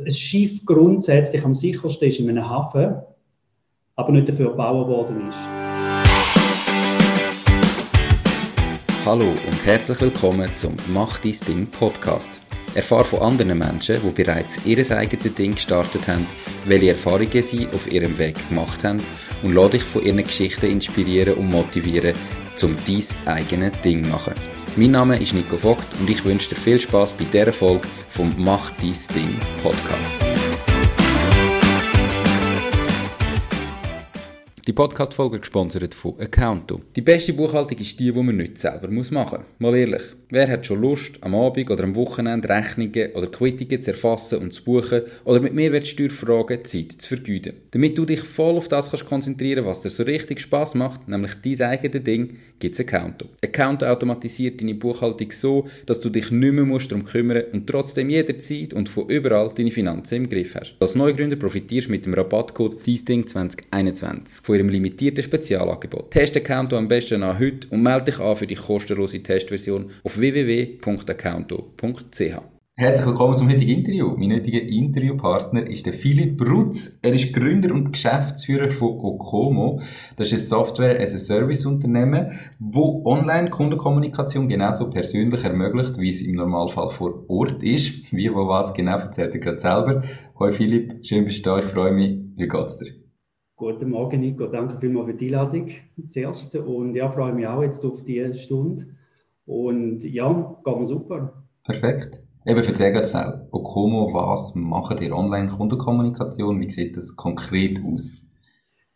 dass ein Schiff grundsätzlich am sichersten ist in einem Hafen, aber nicht dafür gebaut worden ist. Hallo und herzlich willkommen zum Mach dein Ding Podcast. Erfahre von anderen Menschen, die bereits ihr eigenes Ding gestartet haben, welche Erfahrungen sie auf ihrem Weg gemacht haben und lade dich von ihren Geschichten inspirieren und motivieren, um dein eigenes Ding zu machen. Mein Name ist Nico Vogt und ich wünsche dir viel Spaß bei dieser Folge vom Mach dein Ding Podcast. Die Podcast-Folge gesponsert von Accounto. Die beste Buchhaltung ist die, die man nicht selber machen muss. Mal ehrlich, wer hat schon Lust, am Abend oder am Wochenende Rechnungen oder Quittungen zu erfassen und zu buchen oder mit Mehrwertsteuerfragen Zeit zu vergeuden? Damit du dich voll auf das kannst konzentrieren was dir so richtig Spaß macht, nämlich dein eigenes Ding, gibt es Accounto. Accounto automatisiert deine Buchhaltung so, dass du dich nicht mehr musst darum kümmern und trotzdem jederzeit und von überall deine Finanzen im Griff hast. Als Neugründer profitierst du mit dem Rabattcode DIESDING2021 von ihrem limitierten Spezialangebot. Test Accounto am besten an heute und melde dich an für die kostenlose Testversion auf www.accounto.ch. Herzlich willkommen zum heutigen Interview. Mein heutiger Interviewpartner ist der Philipp Rutz. Er ist Gründer und Geschäftsführer von Okomo. Das ist ein Software-as-a-Service-Unternehmen, wo Online-Kundenkommunikation genauso persönlich ermöglicht, wie es im Normalfall vor Ort ist. Wie, wo, was genau, erzählt er gerade selber. Hoi Philipp, schön bist du da, ich freue mich. Wie geht's dir? Guten Morgen, Nico. Danke vielmals für die Einladung zuerst. Und ja, freue mich auch jetzt auf die Stunde. Und ja, geht mir super. Perfekt. Eben, erzähl gerade schnell. Okomo, was macht ihr Online-Kundenkommunikation? Wie sieht das konkret aus?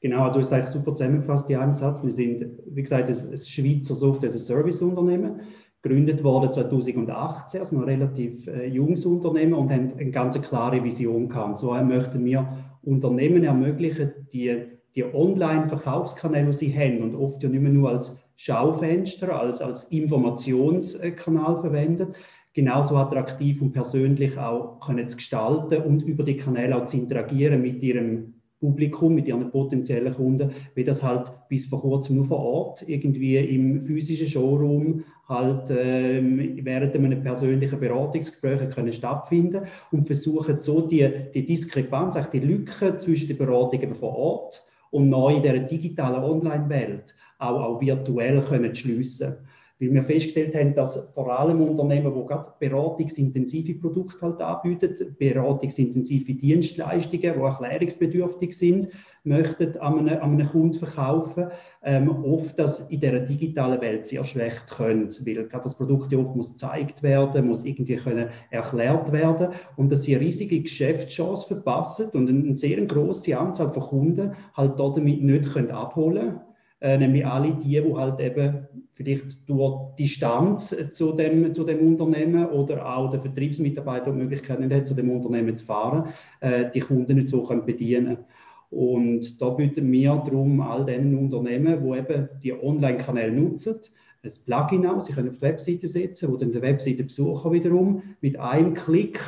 Genau, du hast eigentlich super zusammengefasst in einem Satz. Wir sind, wie gesagt, ein, Schweizer Software-Service-Unternehmen, gegründet worden 2018, also ein relativ äh, junges Unternehmen und haben eine ganz klare Vision gehabt. Und so möchten wir Unternehmen ermöglichen, die, die Online-Verkaufskanäle, die sie haben und oft ja nicht mehr nur als Schaufenster, als, als Informationskanal verwendet, genauso attraktiv und persönlich auch können zu gestalten und über die Kanäle auch zu interagieren mit ihrem Publikum, mit ihren potenziellen Kunden, wie das halt bis vor kurzem nur vor Ort irgendwie im physischen Showroom halt ähm, während einem persönlichen Beratungsgespräch können stattfinden und versuchen so die, die Diskrepanz, die Lücke zwischen den Beratungen vor Ort und neu in der digitalen Online-Welt auch, auch virtuell können schliessen weil wir festgestellt haben, dass vor allem Unternehmen, die gerade beratungsintensive Produkte halt anbieten, beratungsintensive Dienstleistungen, die erklärungsbedürftig sind, möchten an einen, an einen Kunden verkaufen, ähm, oft das in der digitalen Welt sehr schlecht können, weil gerade das Produkt ja oft muss gezeigt werden, muss irgendwie können erklärt werden und dass sie riesige Geschäftschance verpassen und eine sehr große Anzahl von Kunden halt damit nicht können abholen können äh, nämlich alle die, die halt eben vielleicht durch Distanz zu dem, zu dem Unternehmen oder auch der Vertriebsmitarbeiter die Möglichkeit nicht hat, zu dem Unternehmen zu fahren, äh, die Kunden nicht so können bedienen. Und da bieten wir darum all den Unternehmen, die eben die Online-Kanäle nutzen, ein Plugin aus, sie können auf die Webseite setzen, wo dann der Webseitenbesucher wiederum. Mit einem Klick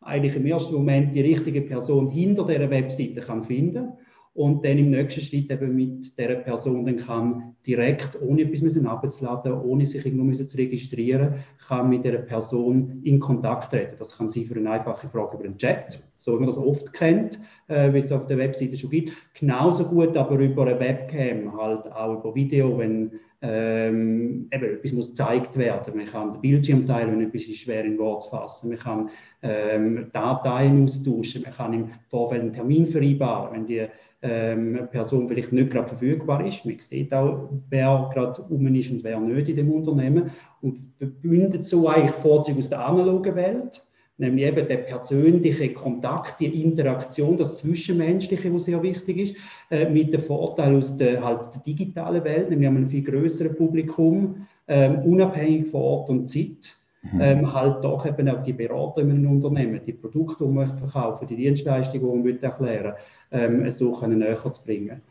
eigentlich im ersten Moment die richtige Person hinter der Webseite kann finden. kann und dann im nächsten Schritt eben mit der Person dann kann direkt, ohne etwas müssen abzuladen, ohne sich irgendwo müssen zu registrieren, kann mit der Person in Kontakt treten. Das kann sein für eine einfache Frage über den Chat, so wie man das oft kennt, äh, wie es auf der Webseite schon gibt. Genauso gut aber über eine Webcam, halt auch über Video, wenn ähm, eben etwas muss gezeigt werden. Man kann den Bildschirm teilen, wenn etwas ist schwer in Wort zu fassen. Man kann ähm, Dateien austauschen. Man kann im Vorfeld einen Termin vereinbaren, wenn die ähm, Person vielleicht nicht gerade verfügbar ist. Man sieht auch, wer gerade um ist und wer nicht in dem Unternehmen und verbindet so eigentlich Vorzüge aus der analogen Welt, nämlich eben der persönliche Kontakt, die Interaktion, das Zwischenmenschliche, was sehr wichtig ist, äh, mit dem Vorteil aus der, halt der digitalen Welt, nämlich einem viel größeren Publikum, äh, unabhängig von Ort und Zeit. Mhm. Ähm, halt doch eben auch die Berater in einem Unternehmen, die Produkte, die man verkaufen die Dienstleistungen, die man erklären ähm, so können näher zu bringen.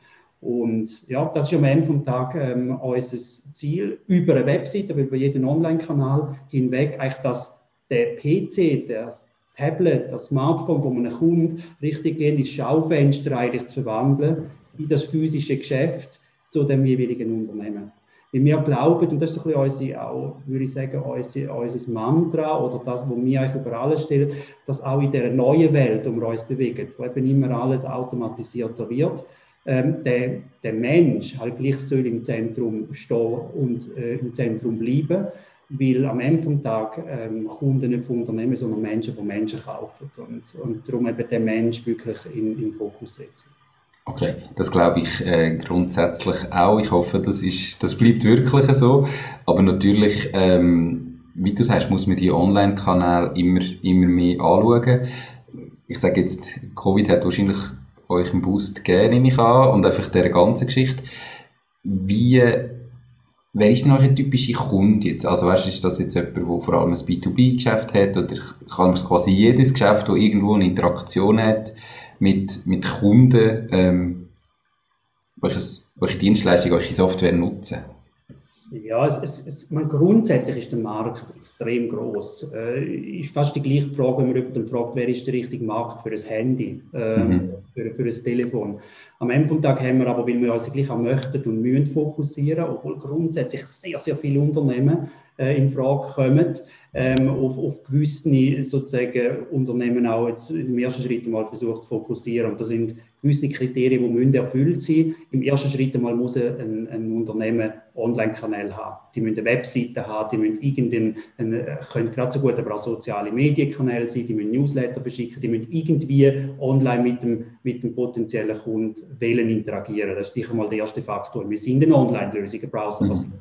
Und ja, das ist am Ende des Tages ähm, unser Ziel, über eine Webseite, über jeden Online-Kanal hinweg, eigentlich, dass der PC, das Tablet, das Smartphone von einem Kunden richtig ins Schaufenster eigentlich zu verwandeln, in das physische Geschäft zu dem jeweiligen Unternehmen. Weil wir glauben, und das ist ein bisschen unsere, auch, würde ich sagen, unser, unser Mantra oder das, was wir eigentlich über alles stellen, dass auch in dieser neuen Welt, um uns bewegen, wo eben immer alles automatisierter wird, ähm, der, der Mensch halt gleich soll im Zentrum stehen und äh, im Zentrum bleiben, weil am Ende des Tages ähm, Kunden nicht von Unternehmen, sondern Menschen von Menschen kaufen und, und darum eben den Mensch wirklich in, in den Fokus setzen. Okay, das glaube ich äh, grundsätzlich auch. Ich hoffe, das, ist, das bleibt wirklich so. Aber natürlich, ähm, wie du sagst, muss man die Online-Kanäle immer, immer mehr anschauen. Ich sage jetzt, Covid hat wahrscheinlich euch einen Boost gegeben, nehme ich an, und einfach dieser ganzen Geschichte. Wie, wer ist denn eure typische Kunde jetzt? Also weißt, ist das jetzt jemand, der vor allem ein B2B-Geschäft hat, oder kann man quasi jedes Geschäft, das irgendwo eine Interaktion hat, mit, mit Kunden, ähm, welches, welche Dienstleistung, welche Software nutzen? Ja, es, es, es, man, grundsätzlich ist der Markt extrem groß. Äh, ist fast die gleiche Frage, wenn man jemanden fragt, wer ist der richtige Markt für ein Handy, äh, mhm. für, für ein Telefon. Am Ende des Tages haben wir aber, weil wir uns gleich auch möchten und müssen fokussieren, obwohl grundsätzlich sehr, sehr viele Unternehmen äh, in Frage kommen, ähm, auf, auf gewisse sozusagen Unternehmen auch jetzt im ersten Schritt mal versucht zu fokussieren. Und das sind gewisse Kriterien, die müssen erfüllt sein. Im ersten Schritt einmal muss ein, ein Unternehmen Online-Kanäle haben. Die müssen eine Webseite haben, die müssen irgendeinen, können gerade so gut aber auch soziale Medienkanäle sein, die müssen Newsletter verschicken, die müssen irgendwie online mit dem, mit dem potenziellen Kunden wählen interagieren. Das ist sicher mal der erste Faktor. Wir sind eine Online-Lösung, eine mhm. Lösung.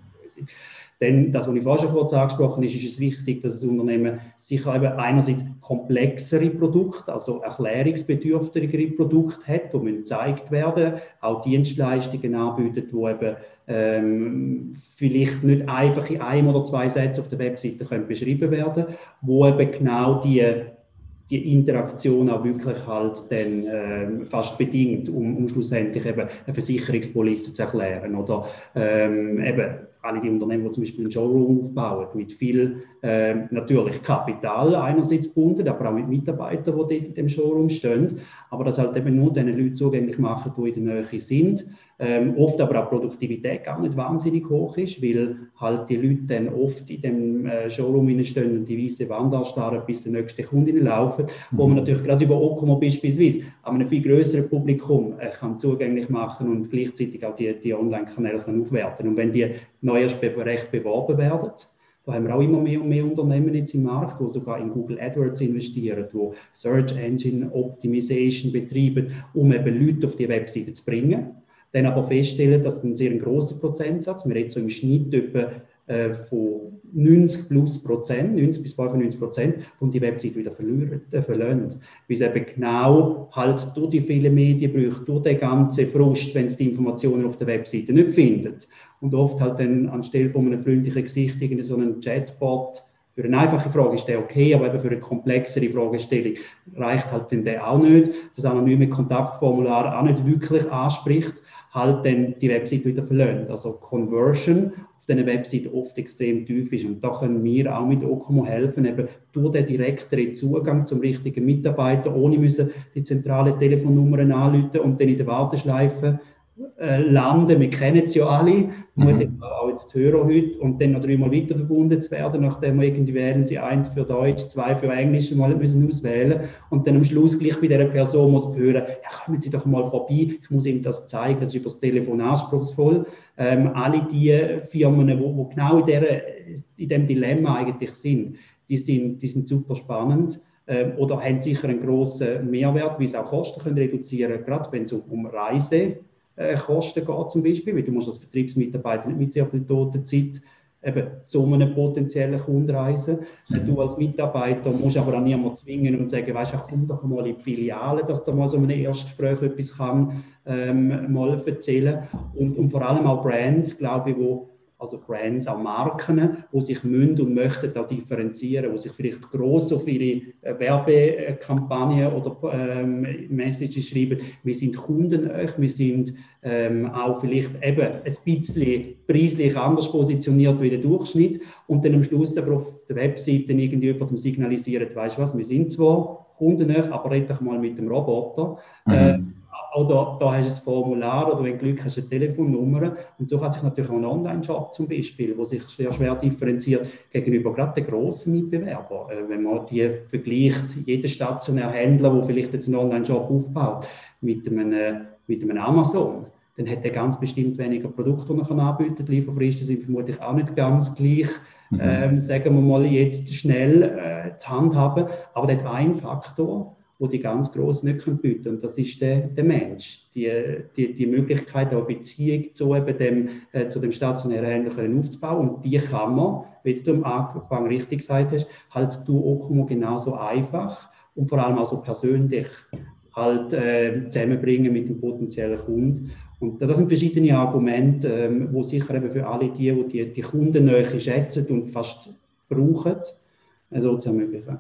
Denn das, was ich vorhin schon kurz angesprochen habe, ist, ist es wichtig, dass das Unternehmen sicher eben einerseits komplexere Produkte, also erklärungsbedürftigere Produkte hat, die müssen gezeigt werden, auch Dienstleistungen anbietet, die eben ähm, vielleicht nicht einfach in einem oder zwei Sätzen auf der Webseite können beschrieben werden, wo eben genau die die Interaktion auch wirklich halt dann ähm, fast bedingt, um, um schlussendlich eben eine Versicherungspolice zu erklären oder ähm, eben alle die Unternehmen, die zum Beispiel einen Showroom aufbauen, mit viel äh, natürlich Kapital einerseits gebunden, aber auch mit Mitarbeitern, die dort in dem Showroom stehen, aber das halt eben nur den Leuten zugänglich machen, die in der Nähe sind ähm, oft aber auch Produktivität gar nicht wahnsinnig hoch ist, weil halt die Leute dann oft in dem äh, Showroom stehen und die weiße Wand anstarren, bis der nächste Kunde laufen, wo man mhm. natürlich gerade über Okomo beispielsweise an einem viel größeren Publikum äh, kann zugänglich machen und gleichzeitig auch die, die Online-Kanäle aufwerten. Und wenn die neu erst recht beworben werden, da haben wir auch immer mehr und mehr Unternehmen jetzt im Markt, die sogar in Google AdWords investieren, die Search Engine Optimization betreiben, um eben Leute auf die Webseite zu bringen dann aber feststellen, dass ein sehr großer Prozentsatz, wir reden so im Schnitt etwa äh, von 90 plus Prozent, 90 bis 95 Prozent, und die Website wieder verlieren, äh. Weil es eben genau halt durch die vielen Medienbrüche, durch den ganzen Frust, wenn es die Informationen auf der Webseite nicht findet. Und oft halt dann anstelle von einem freundlichen Gesicht irgendwie so einen Chatbot für eine einfache Frage ist der okay, aber eben für eine komplexere Fragestellung reicht halt dann der auch nicht. Das anonyme Kontaktformular auch nicht wirklich anspricht halt dann die Website wieder verlöhnt. Also Conversion auf diesen Website oft extrem tief ist. Und da können wir auch mit Okomo helfen, eben durch den direkteren Zugang zum richtigen Mitarbeiter, ohne müssen die zentrale Telefonnummern anrufen und dann in der Warteschleife äh, landen. Wir kennen es ja alle, mhm. auch jetzt Hörer heute, und dann noch dreimal weiter verbunden zu werden, nachdem wir irgendwie wählen sie eins für Deutsch, zwei für Englisch mal müssen auswählen und dann am Schluss gleich bei dieser Person muss hören, ja, kommen Sie doch mal vorbei, ich muss Ihnen das zeigen, das ist über das Telefon anspruchsvoll. Ähm, alle die Firmen, die genau in, der, in dem Dilemma eigentlich sind, die sind, die sind super spannend ähm, oder haben sicher einen grossen Mehrwert, wie sie auch Kosten können reduzieren können, gerade wenn es um, um Reise äh, Kosten geht zum Beispiel, weil du musst als Vertriebsmitarbeiter nicht mit sehr viel toter Zeit eben zu einem potenziellen Kunden reisen. Mhm. Du als Mitarbeiter musst aber auch niemanden zwingen und sagen, weißt du, komm doch mal in die Filiale, dass du mal so einem Erstgespräch etwas kann, ähm, mal erzählen. Und, und vor allem auch Brands, glaube ich, wo also Brands, auch Marken, die sich müssen und möchten da differenzieren, die sich vielleicht gross auf ihre äh, Werbekampagnen oder ähm, Messages schreiben, wir sind Kunden euch, wir sind ähm, auch vielleicht eben ein bisschen preislich anders positioniert wie der Durchschnitt und dann am Schluss aber auf der Webseite irgendwie jemandem signalisieren, weißt du was, wir sind zwar Kunden euch, aber red doch mal mit dem Roboter. Mhm. Äh, oder da hast du ein Formular oder wenn du Glück hast, eine Telefonnummer. Und so kann sich natürlich auch ein Online-Shop zum Beispiel, wo sich sehr schwer differenziert gegenüber gerade den grossen Mitbewerbern. Äh, wenn man die vergleicht, jeder stationäre Händler, der vielleicht jetzt einen Online-Shop aufbaut, mit einem, äh, mit einem Amazon, dann hat er ganz bestimmt weniger Produkte, die er anbieten kann. Die Lieferfristen sind vermutlich auch nicht ganz gleich. Mhm. Ähm, sagen wir mal jetzt schnell äh, zu handhaben. Aber der hat einen Faktor, wo die ganz Großen nicht können bieten Und das ist der, der Mensch. Die, die, die Möglichkeit, eine Beziehung zu, eben dem, äh, zu dem stationären Händler aufzubauen. Und die kann man, wie du am Anfang richtig gesagt hast, halt durch Okumo genauso einfach und vor allem auch so persönlich halt äh, zusammenbringen mit dem potenziellen Kunden. Und das sind verschiedene Argumente, ähm, wo sicher eben für alle die, die die, die schätzen und fast brauchen, äh, so zu ermöglichen.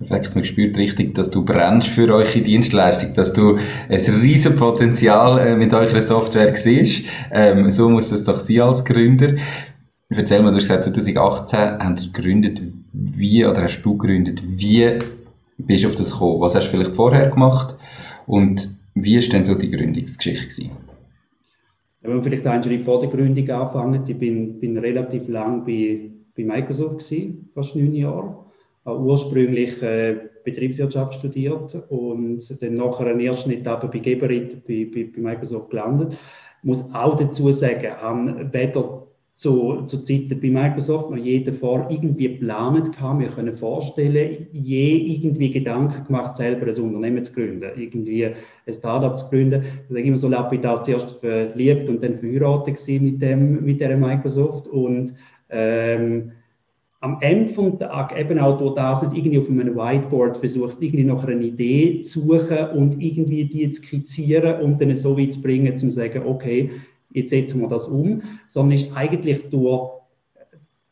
Perfekt, man spürt richtig, dass du brennst für eure Dienstleistung, dass du ein riesen Potenzial äh, mit eurer Software siehst. Ähm, so muss das doch sein als Gründer. Erzähl mal, du hast gesagt, 2018 habt ihr gegründet. Wie, oder hast du gegründet? Wie bist du auf das gekommen? Was hast du vielleicht vorher gemacht? Und wie ist denn so die Gründungsgeschichte gewesen? Wenn wir vielleicht einen Schritt vor der Gründung anfangen, ich bin, bin relativ lang bei, bei Microsoft gewesen, fast neun Jahre ursprünglich äh, Betriebswirtschaft studiert und dann nachher eine erste Etappe bei Geberit bei, bei, bei Microsoft gelandet. Ich muss auch dazu sagen, habe weder zu, zu Zeiten bei Microsoft noch je davor irgendwie geplant gehabt, mir können vorstellen, je irgendwie Gedanken gemacht, selber ein Unternehmen zu gründen, irgendwie ein Startup zu gründen. Ich sage immer so lapidar, zuerst verliebt und dann verheiratet mit, dem, mit der Microsoft und ähm, am Ende des Tages eben auch durch das nicht irgendwie auf einem Whiteboard versucht, irgendwie noch eine Idee zu suchen und irgendwie die zu skizzieren und dann so weit zu bringen, zu sagen, okay, jetzt setzen wir das um, sondern ist eigentlich durch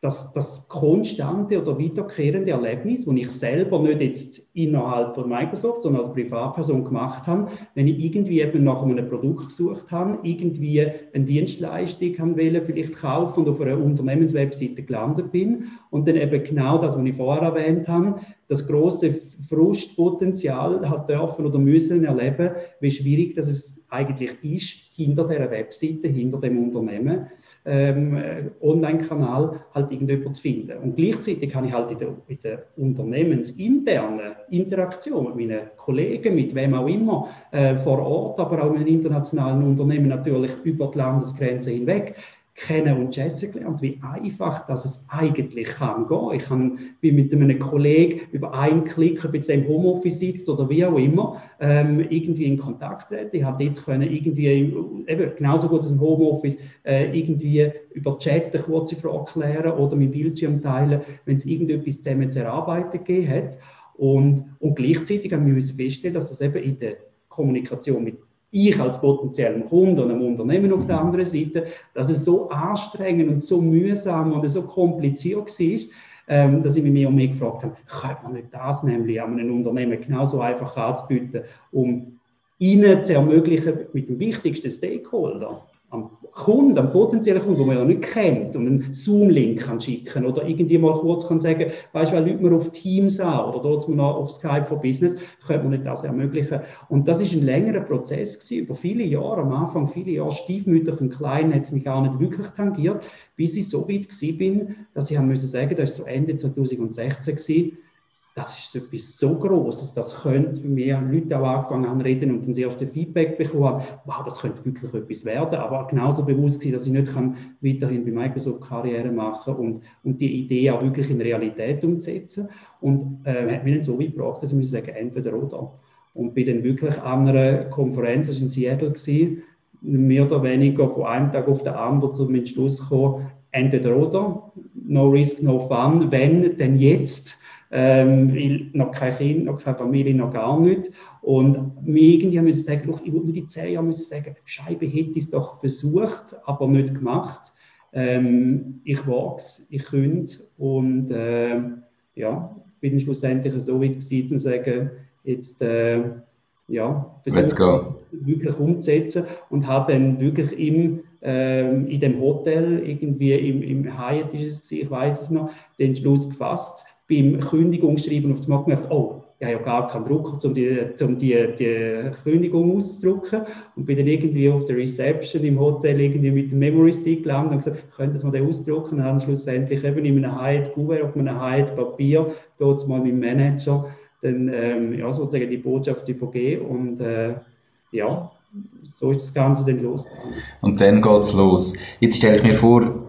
das, das konstante oder wiederkehrende Erlebnis, das ich selber nicht jetzt innerhalb von Microsoft, sondern als Privatperson gemacht habe, wenn ich irgendwie eben nach einem Produkt gesucht habe, irgendwie eine Dienstleistung haben will, vielleicht kaufen und auf einer Unternehmenswebseite gelandet bin und dann eben genau das, was ich vorher erwähnt habe, das große Frustpotenzial hat dürfen oder müssen erleben, wie schwierig das es eigentlich ist, hinter der Webseite, hinter dem Unternehmen, ähm, Online-Kanal halt irgendjemand zu finden. Und gleichzeitig kann ich halt in der, in der unternehmensinternen Interaktion mit meinen Kollegen, mit wem auch immer, äh, vor Ort, aber auch mit internationalen Unternehmen natürlich über die Landesgrenze hinweg, kennen und schätzen gelernt, wie einfach dass es eigentlich kann gehen. Ich kann wie mit einem Kollegen über einen Klick, ob jetzt im Homeoffice sitzt oder wie auch immer, ähm, irgendwie in Kontakt treten. Ich habe dort können irgendwie, eben genauso gut als im Homeoffice, äh, irgendwie über Chat eine kurze Frage klären oder mit Bildschirm teilen, wenn es irgendetwas zusammen zu erarbeiten gegeben hat. Und, und gleichzeitig haben wir feststellen, dass das eben in der Kommunikation mit ich als potenziellen Kunde und einem Unternehmen auf der anderen Seite, dass es so anstrengend und so mühsam und so kompliziert war, ähm, dass ich mich mehr und mehr gefragt habe, könnte man nicht das nämlich an einem Unternehmen genauso einfach anzubieten, um ihnen zu ermöglichen, mit dem wichtigsten Stakeholder, am Kunden, am potenziellen Kunden, den man ja nicht kennt, und einen Zoom-Link kann schicken oder irgendwie mal kurz kann sagen, weißt du, weil Leute auf Teams an oder dort man auf Skype for Business, könnte man nicht das ermöglichen. Und das ist ein längerer Prozess gewesen, über viele Jahre, am Anfang viele Jahre stiefmütterlich und klein, hat es mich gar nicht wirklich tangiert, bis ich so weit gewesen bin, dass ich haben müssen sagen, das war so Ende 2016 gewesen, das ist etwas so Großes, das könnte mir Leute auch angefangen haben reden und dann das erste Feedback bekommen wow, das könnte wirklich etwas werden, aber genauso bewusst sein, dass ich nicht weiterhin bei Microsoft Karriere machen und, und die Idee auch wirklich in Realität umsetzen und äh, hat mich dann so weit gebracht, dass ich muss sagen, entweder oder. Und bin dann wirklich an einer Konferenz, das war in Seattle, gewesen, mehr oder weniger von einem Tag auf den anderen zum Entschluss gekommen, entweder oder, no risk, no fun, wenn, denn jetzt ähm, weil noch kein Kind, noch keine Familie, noch gar nicht. Und irgendwie müssen sagen, ich würde die zehn Jahre müssen sagen, Scheibe hätte ich es doch versucht, aber nicht gemacht. Ähm, ich wachse, ich könnte und äh, ja, bin schlussendlich so weit gewesen, zu sagen, jetzt äh, ja, versuche wirklich umzusetzen und habe dann wirklich im, ähm, in dem Hotel, irgendwie im, im Hyatt ist es, ich weiß es noch, den Schluss gefasst, beim Kündigungsschreiben auf das Mal gemerkt, oh, ich habe ja gar keinen Drucker, um die, um die, die Kündigung auszudrucken. Und bin dann irgendwie auf der Reception im Hotel irgendwie mit dem Memory Stick gelandet und gesagt, könnten Sie mal den ausdrucken? Und dann schlussendlich eben in einem Hide Kuvert, auf einem Hide Papier, dort mal mit dem Manager, dann ähm, ja, sozusagen die Botschaft übergeben. Und äh, ja, so ist das Ganze dann los. Und dann geht es los. Jetzt stelle ich mir vor,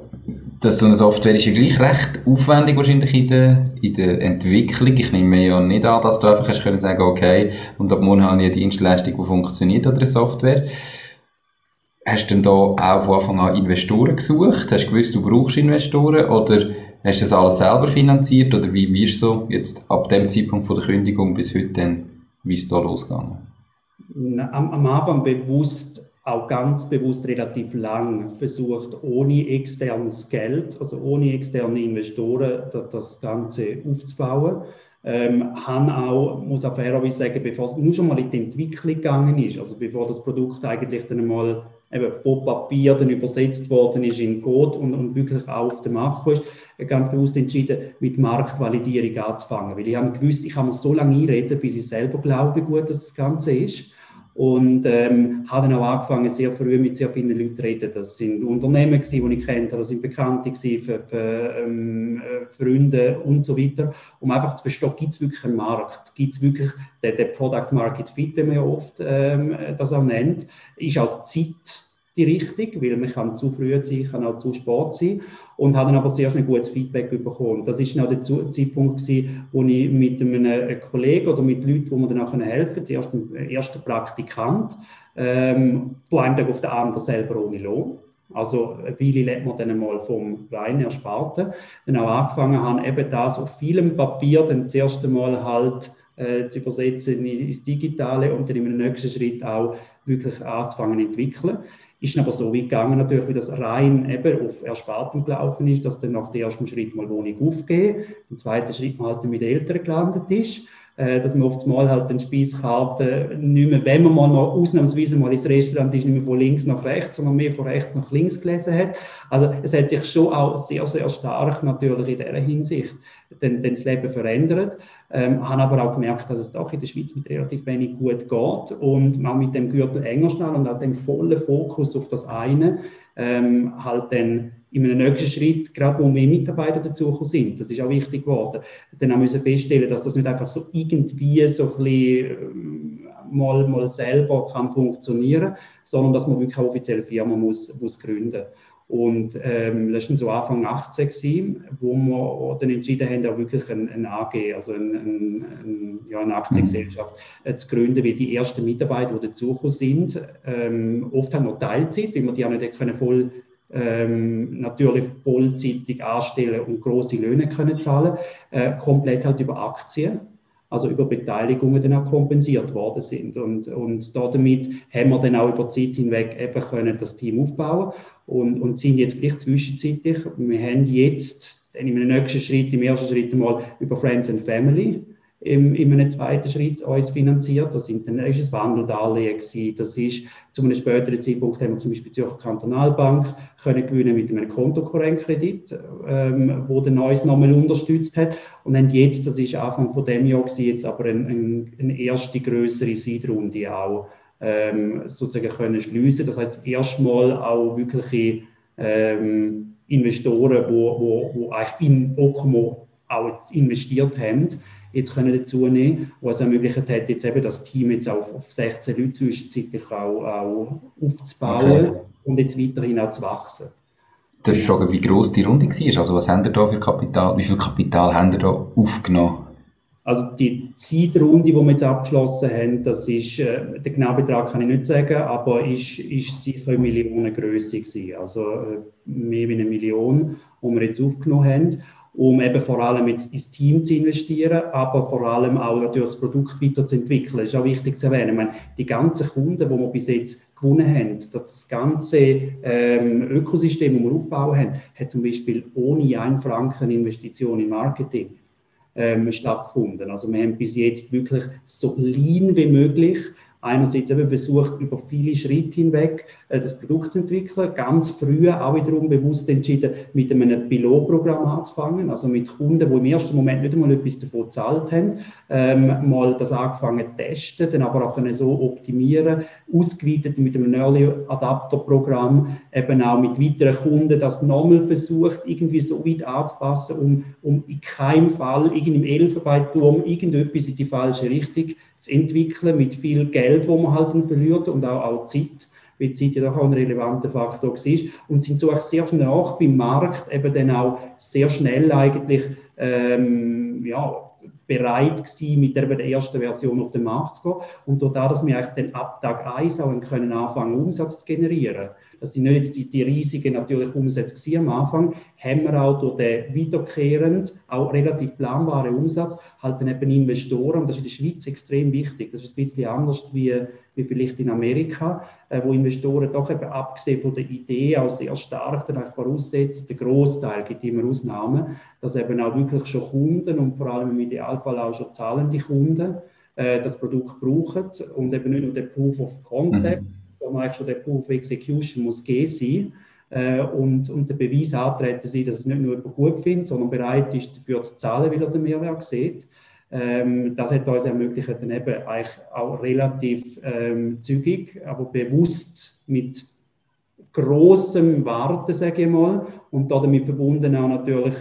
dass so eine Software ist ja gleich recht aufwendig wahrscheinlich in der, in der Entwicklung. Ich nehme ja nicht an, dass du einfach hast können sagen, okay, und ab morgen habe ich eine Dienstleistung, die funktioniert oder eine Software. Hast du denn da auch von Anfang an Investoren gesucht? Hast du gewusst, du brauchst Investoren oder hast du das alles selber finanziert oder wie wirst so jetzt ab dem Zeitpunkt von der Kündigung bis heute dann, wie ist da losgegangen? Am, am Anfang bewusst auch ganz bewusst relativ lang versucht, ohne externes Geld, also ohne externe Investoren, das Ganze aufzubauen. Ähm, haben auch, muss auch fairerweise sagen, bevor es nur schon mal in die Entwicklung gegangen ist, also bevor das Produkt eigentlich dann mal eben von Papier dann übersetzt worden ist in Code und, und wirklich auch auf den Markt ist, ganz bewusst entschieden, mit Marktvalidierung anzufangen. Weil ich habe gewusst, ich kann mir so lange einreden, bis ich selber glaube, gut das Ganze ist. Und ähm, habe dann auch angefangen, sehr früh mit sehr vielen Leuten zu reden. Das sind Unternehmen, die ich kannte, das sind Bekannte, für, für ähm, äh, Freunde und so weiter, um einfach zu verstehen, gibt es wirklich einen Markt? Gibt es wirklich den, den, Product Market Fit, wie man ja oft ähm, das auch nennt? Ist auch Zeit die Richtung, weil man kann zu früh sein, kann auch zu spät sein und habe dann aber sehr schnell gutes Feedback bekommen. Das ist auch der Zeitpunkt gewesen, wo ich mit einem Kollegen oder mit Leuten, wo mir dann auch helfen können, zuerst ein erster Praktikant, ähm, von einem Tag auf den anderen selber ohne Lohn. Also Weile lebt man dann mal vom rein Ersparten. Dann auch angefangen haben, eben das auf vielem Papier dann das erste Mal halt äh, zu übersetzen ins Digitale und dann im nächsten Schritt auch wirklich anzufangen zu entwickeln. Ist aber so weit gegangen, natürlich, wie das rein eben auf Ersparten gelaufen ist, dass dann nach dem ersten Schritt mal Wohnung aufgehen, im zweiten Schritt mal halt mit Eltern gelandet ist, äh, dass man oft mal halt den Speiskarte nicht mehr, wenn man mal noch ausnahmsweise mal ins Restaurant ist, nicht mehr von links nach rechts, sondern mehr von rechts nach links gelesen hat. Also es hat sich schon auch sehr, sehr stark natürlich in dieser Hinsicht dann, dann das Leben verändert. Ähm, habe aber auch gemerkt, dass es doch in der Schweiz mit relativ wenig gut geht und man mit dem Gürtel enger schnell und auch dem vollen Fokus auf das eine ähm, halt dann in einem nächsten Schritt, gerade wo mehr Mitarbeiter dazu sind, das ist auch wichtig geworden, dann haben wir feststellen, dass das nicht einfach so irgendwie so ein bisschen ähm, mal, mal selber kann funktionieren, sondern dass man wirklich eine offizielle Firma muss, muss gründen muss. Und ähm, das war so Anfang 18, gewesen, wo wir dann entschieden haben, auch wirklich ein, ein AG, also ein, ein, ein, ja, eine Aktiengesellschaft äh, zu gründen, weil die ersten Mitarbeiter, die dazugekommen sind, ähm, oft haben noch Teilzeit, weil wir die auch nicht können voll ähm, natürlich vollzeitig anstellen und große Löhne können zahlen, äh, komplett halt über Aktien also über Beteiligungen dann auch kompensiert worden sind. Und, und damit haben wir dann auch über die Zeit hinweg eben können das Team aufbauen und, und sind jetzt gleich zwischenzeitlich, wir haben jetzt dann in einem nächsten Schritt, im ersten Schritt mal über Friends and Family im, in einem zweiten Schritt uns finanziert. Das, sind, dann ist ein Wandeldarlehen gewesen. Das ist zu einem späteren Zeitpunkt haben wir zum Beispiel die Zürcher Kantonalbank können gewinnen mit einem Kontokorrentkredit, ähm, wo der Neues nochmal unterstützt hat. Und haben jetzt, das ist Anfang von dem Jahr gewesen, jetzt aber eine ein, ein erste größere Seedrunde auch ähm, sozusagen können schließen. Das heißt erstmal auch wirkliche ähm, Investoren, wo eigentlich in Okmo auch investiert haben, jetzt können dazu nehmen, was ermöglicht hat, jetzt eben das Team jetzt auf, auf 16 Leute zwischenzeitlich auch, auch aufzubauen okay. und jetzt weiterhin auch zu wachsen. Darf ich fragen, wie groß die Runde war? Also was haben ihr da für Kapital, wie viel Kapital haben ihr da aufgenommen? Also die Zeitrunde, die wir jetzt abgeschlossen haben, das ist, äh, den genauen Betrag kann ich nicht sagen, aber ist, ist sicher eine Millionengröße gewesen. Also äh, mehr wie eine Million, die wir jetzt aufgenommen haben um eben vor allem jetzt ins Team zu investieren, aber vor allem auch natürlich das Produkt weiterzuentwickeln. Das ist auch wichtig zu erwähnen. Ich meine, die ganzen Kunden, die wir bis jetzt gewonnen haben, das ganze ähm, Ökosystem, das wir aufgebaut haben, hat zum Beispiel ohne einen Franken Investition in Marketing ähm, stattgefunden. Also wir haben bis jetzt wirklich so lean wie möglich einerseits eben versucht, über viele Schritte hinweg das Produkt zu entwickeln, ganz früh auch wiederum bewusst entschieden, mit einem Pilotprogramm anzufangen, also mit Kunden, die im ersten Moment nicht einmal etwas davon gezahlt haben, ähm, mal das angefangen zu testen, dann aber auch so optimieren, ausgeweitet mit einem Early Adapter Programm, eben auch mit weiteren Kunden das nochmal versucht, irgendwie so weit anzupassen, um, um in keinem Fall irgendwie im Elfenbeinturm irgendetwas in die falsche Richtung zu entwickeln, mit viel Geld, wo man halt dann verliert und auch, auch Zeit, weil Zeit ja doch auch ein relevanter Faktor ist und sind so auch sehr schnell auch beim Markt eben dann auch sehr schnell eigentlich ähm, ja, bereit gewesen, mit der, ersten Version auf den Markt zu gehen. Und durch das, dass wir eigentlich dann ab Tag 1 auch können anfangen, Umsatz zu generieren, das sind nicht jetzt die, die riesigen natürlich Umsätze am Anfang, haben wir auch durch den wiederkehrend, auch relativ planbaren Umsatz, halt dann eben Investoren, und das ist in der Schweiz extrem wichtig, das ist ein bisschen anders wie, wie vielleicht in Amerika, äh, wo Investoren doch eben abgesehen von der Idee auch sehr stark dann voraussetzen, der Großteil gibt immer Ausnahmen, dass eben auch wirklich schon Kunden und vor allem im Idealfall auch schon zahlende Kunden äh, das Produkt brauchen und eben nicht nur der Proof of Concept, mhm eigentlich schon der Proof of Execution muss gehen sein äh, und, und der Beweis antreten sein, dass es nicht nur gut findet, sondern bereit ist, dafür zu zahlen, weil er den Mehrwert sieht. Ähm, das hat uns ermöglicht, dann eben eigentlich auch relativ ähm, zügig, aber bewusst mit großem Warten, sage ich mal, und damit verbunden auch natürlich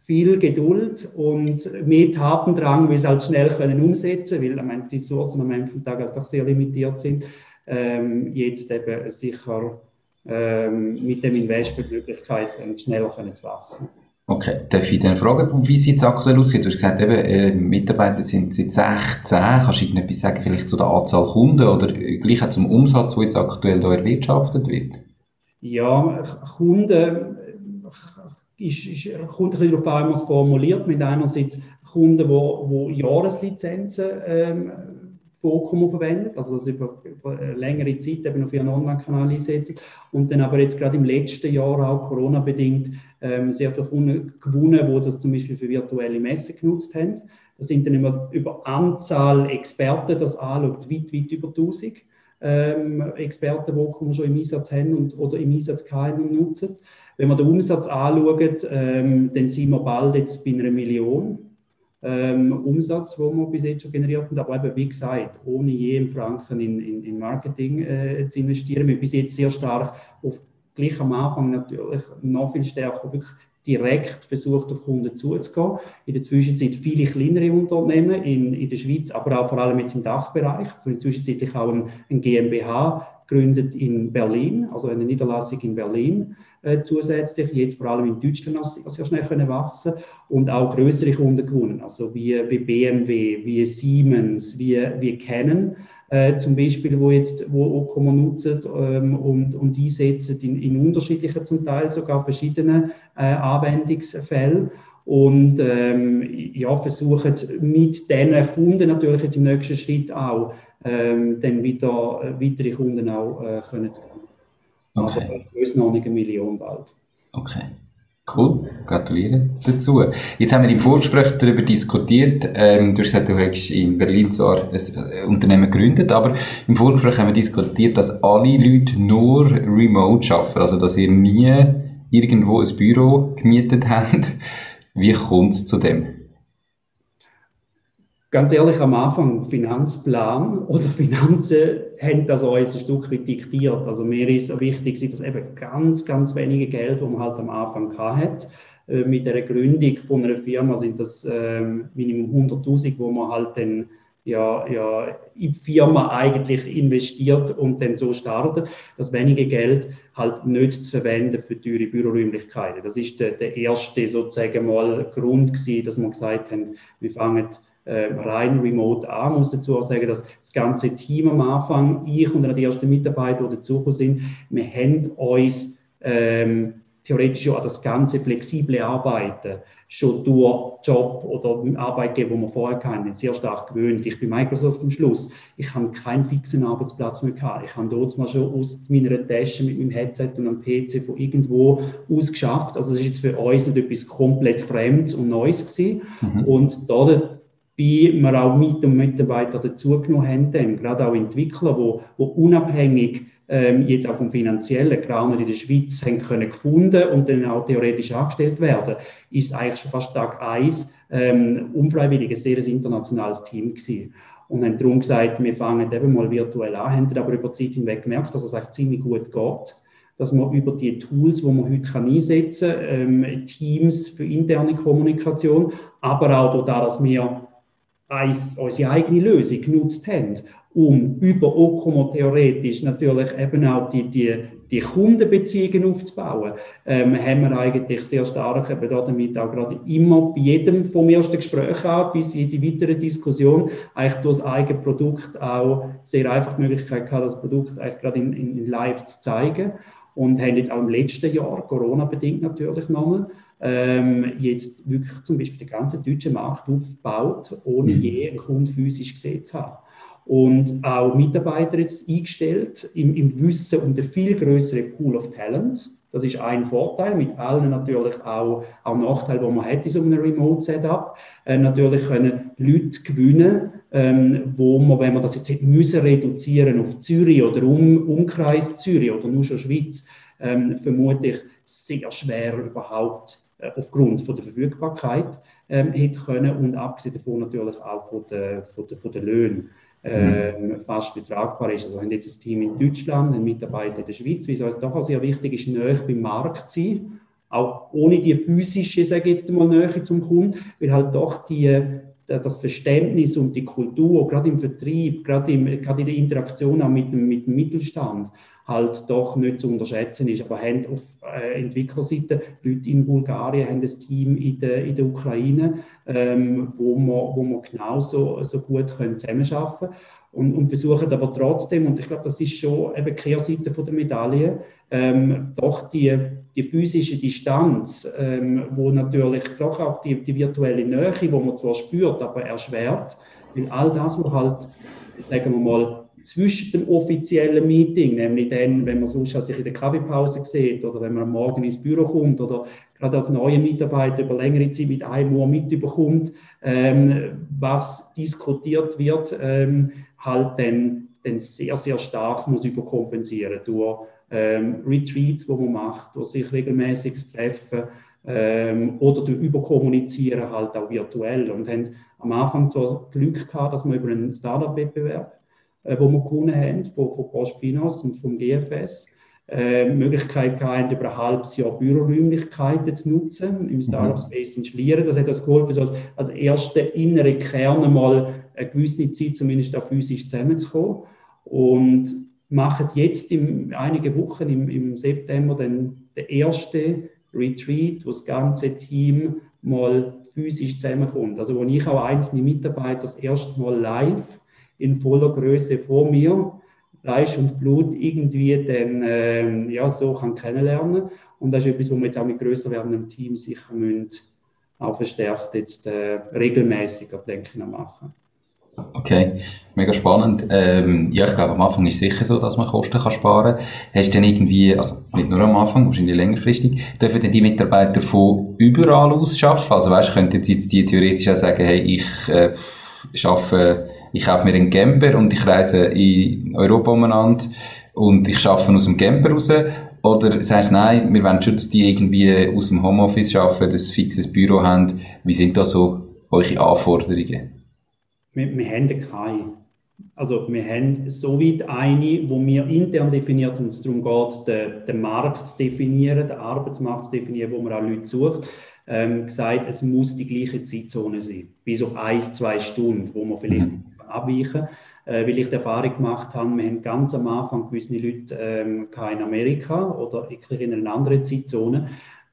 viel Geduld und mehr Tatendrang, wie es halt schnell können umsetzen, weil meine, die Ressourcen am Ende des Tages einfach sehr limitiert sind ähm, jetzt eben sicher ähm, mit dem Investmentmöglichkeiten schneller können zu wachsen. Okay, darf ich dann fragen, wie sieht es aktuell aussieht? Du hast gesagt, eben, äh, Mitarbeiter sind seit 16. Kannst du irgendetwas sagen, vielleicht zu der Anzahl Kunden oder gleich auch zum Umsatz, der jetzt aktuell hier erwirtschaftet wird? Ja, Kunden ist, ist, kommt ein bisschen darauf an, wie man es formuliert. Mit einerseits Kunden, die wo, wo Jahreslizenzen ähm, Vorkommen verwendet, also das über, über längere Zeit eben auf ihren Online-Kanal einsetzen und dann aber jetzt gerade im letzten Jahr auch Corona-bedingt ähm, sehr Kunden gewonnen, die das zum Beispiel für virtuelle Messen genutzt haben. Das sind dann immer über Anzahl Experten das anschaut, weit, weit über 1000 ähm, Experten, die schon im Einsatz haben und, oder im Einsatz haben und nutzen. Wenn man den Umsatz anschaut, ähm, dann sind wir bald jetzt bei einer Million ähm, Umsatz, wo wir bis jetzt schon generiert haben. Aber eben, wie gesagt, ohne je einen Franken in, in, in Marketing äh, zu investieren. Wir bis jetzt sehr stark auf, gleich am Anfang natürlich noch viel stärker wirklich direkt versucht, auf Kunden zuzugehen. In der Zwischenzeit viele kleinere Unternehmen in, in der Schweiz, aber auch vor allem jetzt im Dachbereich. Also in der Zwischenzeit auch ein, ein GmbH gegründet in Berlin, also eine Niederlassung in Berlin äh, zusätzlich, jetzt vor allem in Deutschland sehr, sehr schnell können wachsen und auch größere Kunden gewonnen, also wie, wie BMW, wie Siemens, wie, wie Canon. Äh, zum Beispiel, wo jetzt wo Ocoma nutzen ähm, und, und einsetzen in, in unterschiedlichen, zum Teil sogar verschiedenen äh, Anwendungsfällen und ähm, ja, versuchen mit diesen Kunden natürlich jetzt im nächsten Schritt auch ähm, dann wieder äh, weitere Kunden auch äh, können zu. Okay. Aber das noch eine Million bald. Okay. Cool, gratuliere dazu. Jetzt haben wir im Vorgespräch darüber diskutiert. Ähm, du hast gesagt, du hast in Berlin zwar ein äh, Unternehmen gegründet, aber im Vorgespräch haben wir diskutiert, dass alle Leute nur remote arbeiten. Also, dass ihr nie irgendwo ein Büro gemietet habt. Wie kommt es zu dem? Ganz ehrlich, am Anfang Finanzplan oder Finanzen haben das uns ein Stück weit diktiert. Also mir ist wichtig, dass eben ganz, ganz wenige Geld, das man halt am Anfang hat. Äh, mit der Gründung von einer Firma sind das ähm, Minimum 100.000, wo man halt dann ja, ja, in die Firma eigentlich investiert und dann so startet, das wenige Geld halt nicht zu verwenden für teure Büroräumlichkeiten. Das ist der, der erste sozusagen mal Grund gewesen, dass wir gesagt haben, wir fangen rein remote an. Ich muss dazu auch sagen, dass das ganze Team am Anfang, ich und die ersten Mitarbeiter, die dazugekommen sind, wir haben uns ähm, theoretisch an das ganze flexible Arbeiten schon durch Job oder Arbeitgeber, den wir vorher kannten, sehr stark gewöhnt. Ich bin Microsoft am Schluss. Ich habe keinen fixen Arbeitsplatz mehr gehabt. Ich habe dort mal schon aus meiner Tasche mit meinem Headset und einem PC von irgendwo aus geschafft. Also das ist jetzt für uns nicht etwas komplett Fremdes und Neues gewesen. Mhm. Und da wie wir auch Mit- und Mitarbeiter dazugenommen haben, gerade auch Entwickler, wo, wo unabhängig ähm, jetzt auch vom finanziellen nicht in der Schweiz haben können gefunden und dann auch theoretisch angestellt werden, ist eigentlich schon fast Tag eins ähm, unfreiwillig ein sehr internationales Team gewesen. Und haben darum gesagt, wir fangen eben mal virtuell an, haben aber über die Zeit hinweg gemerkt, dass es eigentlich ziemlich gut geht dass man über die Tools, die man heute kann einsetzen kann, ähm, Teams für interne Kommunikation, aber auch dadurch, dass wir unsere eigene Lösung genutzt haben, um über Okomo theoretisch natürlich eben auch die, die, die Kundenbeziehungen aufzubauen, ähm, haben wir eigentlich sehr stark eben damit auch gerade immer bei jedem vom ersten Gespräch an bis in die weitere Diskussion eigentlich durch das eigene Produkt auch sehr einfach die Möglichkeit gehabt, das Produkt eigentlich gerade in, in, in live zu zeigen. Und haben jetzt auch im letzten Jahr, Corona-bedingt natürlich nochmal, ähm, jetzt wirklich zum Beispiel den ganzen deutschen Markt aufgebaut, ohne mhm. je einen Kunden physisch gesehen zu haben. Und auch Mitarbeiter jetzt eingestellt im, im Wissen um den viel größeren Pool of Talent. Das ist ein Vorteil, mit allen natürlich auch, auch Nachteile, die man hat in so einem Remote-Setup. Äh, natürlich können Leute gewinnen, ähm, wo man, wenn man das jetzt hätte müssen reduzieren auf Zürich oder um, Umkreis Zürich oder nur schon Schweiz, ähm, vermutlich sehr schwer überhaupt aufgrund von der Verfügbarkeit ähm, hätte können und abgesehen davon natürlich auch von den von der, von der Löhnen. Ähm, fast betragbar ist. Also wir haben jetzt ein Team in Deutschland, einen Mitarbeiter in der Schweiz, wie es doch auch sehr wichtig ist, näher beim Markt zu sein, auch ohne die physische, sage ich jetzt mal, Nähe zum Kunden, weil halt doch die, das Verständnis und die Kultur, gerade im Vertrieb, gerade, im, gerade in der Interaktion auch mit dem, mit dem Mittelstand, halt doch nicht zu unterschätzen ist. Aber haben auf äh, Entwicklerseite Leute in Bulgarien, haben ein Team in der, in der Ukraine, ähm, wo wir, wo wir genauso so gut können zusammenarbeiten können. Und, und versuchen aber trotzdem, und ich glaube, das ist schon eben die Kehrseite von der Medaille, ähm, doch die, die physische Distanz, ähm, wo natürlich doch auch die, die virtuelle Nähe, wo man zwar spürt, aber erschwert, weil all das, was halt, sagen wir mal, zwischen dem offiziellen Meeting, nämlich dann, wenn man sonst halt sich in der Kaffeepause sieht oder wenn man am Morgen ins Büro kommt oder gerade als neuer Mitarbeiter über längere Zeit mit einem Uhr mitbekommt, ähm, was diskutiert wird, ähm, halt dann, dann sehr, sehr stark muss überkompensieren durch ähm, Retreats, die man macht, durch sich regelmäßiges Treffen ähm, oder durch Überkommunizieren halt auch virtuell. Und haben am Anfang so Glück gehabt, dass wir über einen Startup-Wettbewerb wo wir gewonnen haben, von, von Postfinos und vom GFS, äh, Möglichkeit gehabt, über ein halbes Jahr Büroräumlichkeiten zu nutzen, im Startup mhm. Space installieren. Das hat das geholfen, so als, als erste innere Kern mal eine gewisse Zeit zumindest auch physisch zusammenzukommen. Und machen jetzt in einigen Wochen im, im September dann den ersten Retreat, wo das ganze Team mal physisch zusammenkommt. Also wo ich auch einzelne Mitarbeiter das erste Mal live in voller Größe vor mir, Fleisch und Blut irgendwie dann ähm, ja, so kann kennenlernen. Und das ist etwas, wo wir jetzt auch mit größer werdendem Team sicher müssen, auch verstärkt jetzt äh, regelmäßiger, denke machen. Okay, mega spannend. Ähm, ja, ich glaube, am Anfang ist es sicher so, dass man Kosten kann sparen kann. Hast du denn irgendwie, also nicht nur am Anfang, wahrscheinlich längerfristig, dürfen denn die Mitarbeiter von überall aus arbeiten? Also weißt, könnten jetzt die theoretisch auch sagen, hey, ich äh, arbeite ich kaufe mir einen Camper und ich reise in Europa umeinander und ich arbeite aus dem Camper raus. Oder sagst du, nein, wir wollen schon, dass die irgendwie aus dem Homeoffice arbeiten, ein fixes Büro haben. Wie sind da so eure Anforderungen? Wir, wir haben keine. Also wir haben so weit eine, wo wir intern definiert und es darum geht, den, den Markt zu definieren, den Arbeitsmarkt zu definieren, wo man auch Leute sucht ähm, gesagt, es muss die gleiche Zeitzone sein, bis auf ein, zwei Stunden, wo man vielleicht mhm. abweichen, äh, weil ich die Erfahrung gemacht habe, wir haben ganz am Anfang gewisse Leute ähm, in Amerika oder in einer anderen Zeitzone,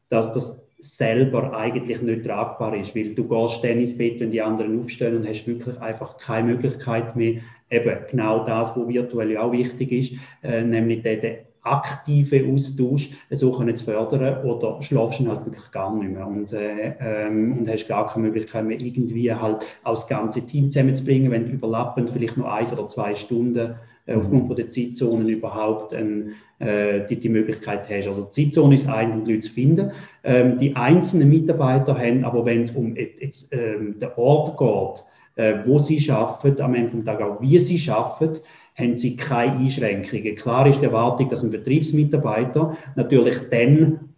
dass das selber eigentlich nicht tragbar ist, weil du gehst dann ins Bett, wenn die anderen aufstehen und hast wirklich einfach keine Möglichkeit mehr, eben genau das, was virtuell auch wichtig ist, äh, nämlich den, den aktive Austausch so können zu fördern oder schlafst du halt wirklich gar nicht mehr und, äh, ähm, und hast gar keine Möglichkeit mehr irgendwie halt das ganze Team zusammenzubringen, wenn du überlappend vielleicht nur eins oder zwei Stunden äh, mhm. aufgrund von der Zeitzonen überhaupt ein, äh, die, die Möglichkeit hast. Also die Zeitzone ist ein, Leute zu finden. Ähm, die einzelnen Mitarbeiter haben, aber wenn es um jetzt, ähm, den Ort geht, äh, wo sie arbeiten, am Ende des Tages auch wie sie arbeiten, haben sie keine Einschränkungen. Klar ist die Erwartung, dass ein Vertriebsmitarbeiter natürlich dann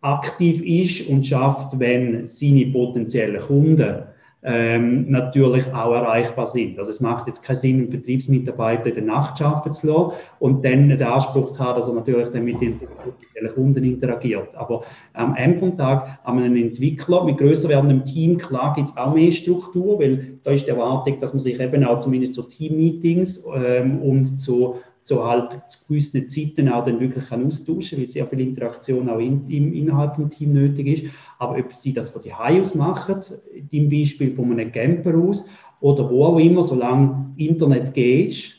aktiv ist und schafft, wenn seine potenziellen Kunden ähm, natürlich auch erreichbar sind. Also es macht jetzt keinen Sinn, einen Vertriebsmitarbeiter in der Nacht arbeiten zu lassen und dann den Anspruch zu haben, dass er natürlich dann mit den Kunden interagiert. Aber am Ende des Tages an einem Entwickler mit größer werdendem Team, klar gibt es auch mehr Struktur, weil da ist die Erwartung, dass man sich eben auch zumindest zu Team-Meetings ähm, und zu so halt zu gewissen Zeiten auch dann wirklich kann austauschen, weil sehr viel Interaktion auch in, in, innerhalb des Teams nötig ist. Aber ob sie das von die aus machen, im Beispiel von einem Camper aus oder wo auch immer, solange Internet geht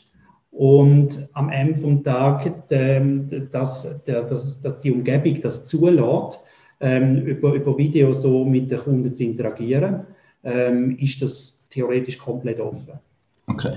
und am Ende vom Tag ähm, dass, dass, dass die Umgebung das zulässt, ähm, über, über Video so mit den Kunden zu interagieren, ähm, ist das theoretisch komplett offen. Okay.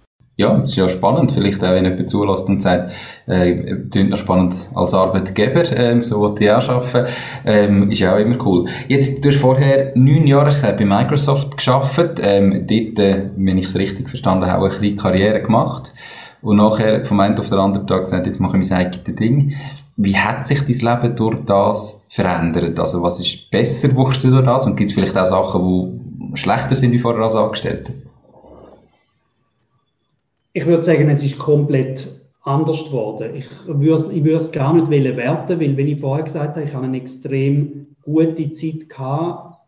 ja, ist ja spannend. Vielleicht auch, wenn jemand zulässt und sagt, äh, klingt noch spannend als Arbeitgeber, ähm, so was ich auch arbeiten, ähm, ist ja auch immer cool. Jetzt, du hast vorher neun Jahre gesagt, bei Microsoft geschafft, ähm, dort, äh, wenn ich es richtig verstanden habe, auch eine kleine Karriere gemacht. Und nachher, vom einen auf den anderen Tag gesagt, jetzt mache ich mein eigenes Ding. Wie hat sich dein Leben durch das verändert? Also, was ist besser geworden durch das? Und gibt es vielleicht auch Sachen, die schlechter sind wie vorher als Angestellte? Ich würde sagen, es ist komplett anders geworden. Ich würde, ich würde es gar nicht werten, weil, wenn ich vorher gesagt habe, ich habe eine extrem gute Zeit gehabt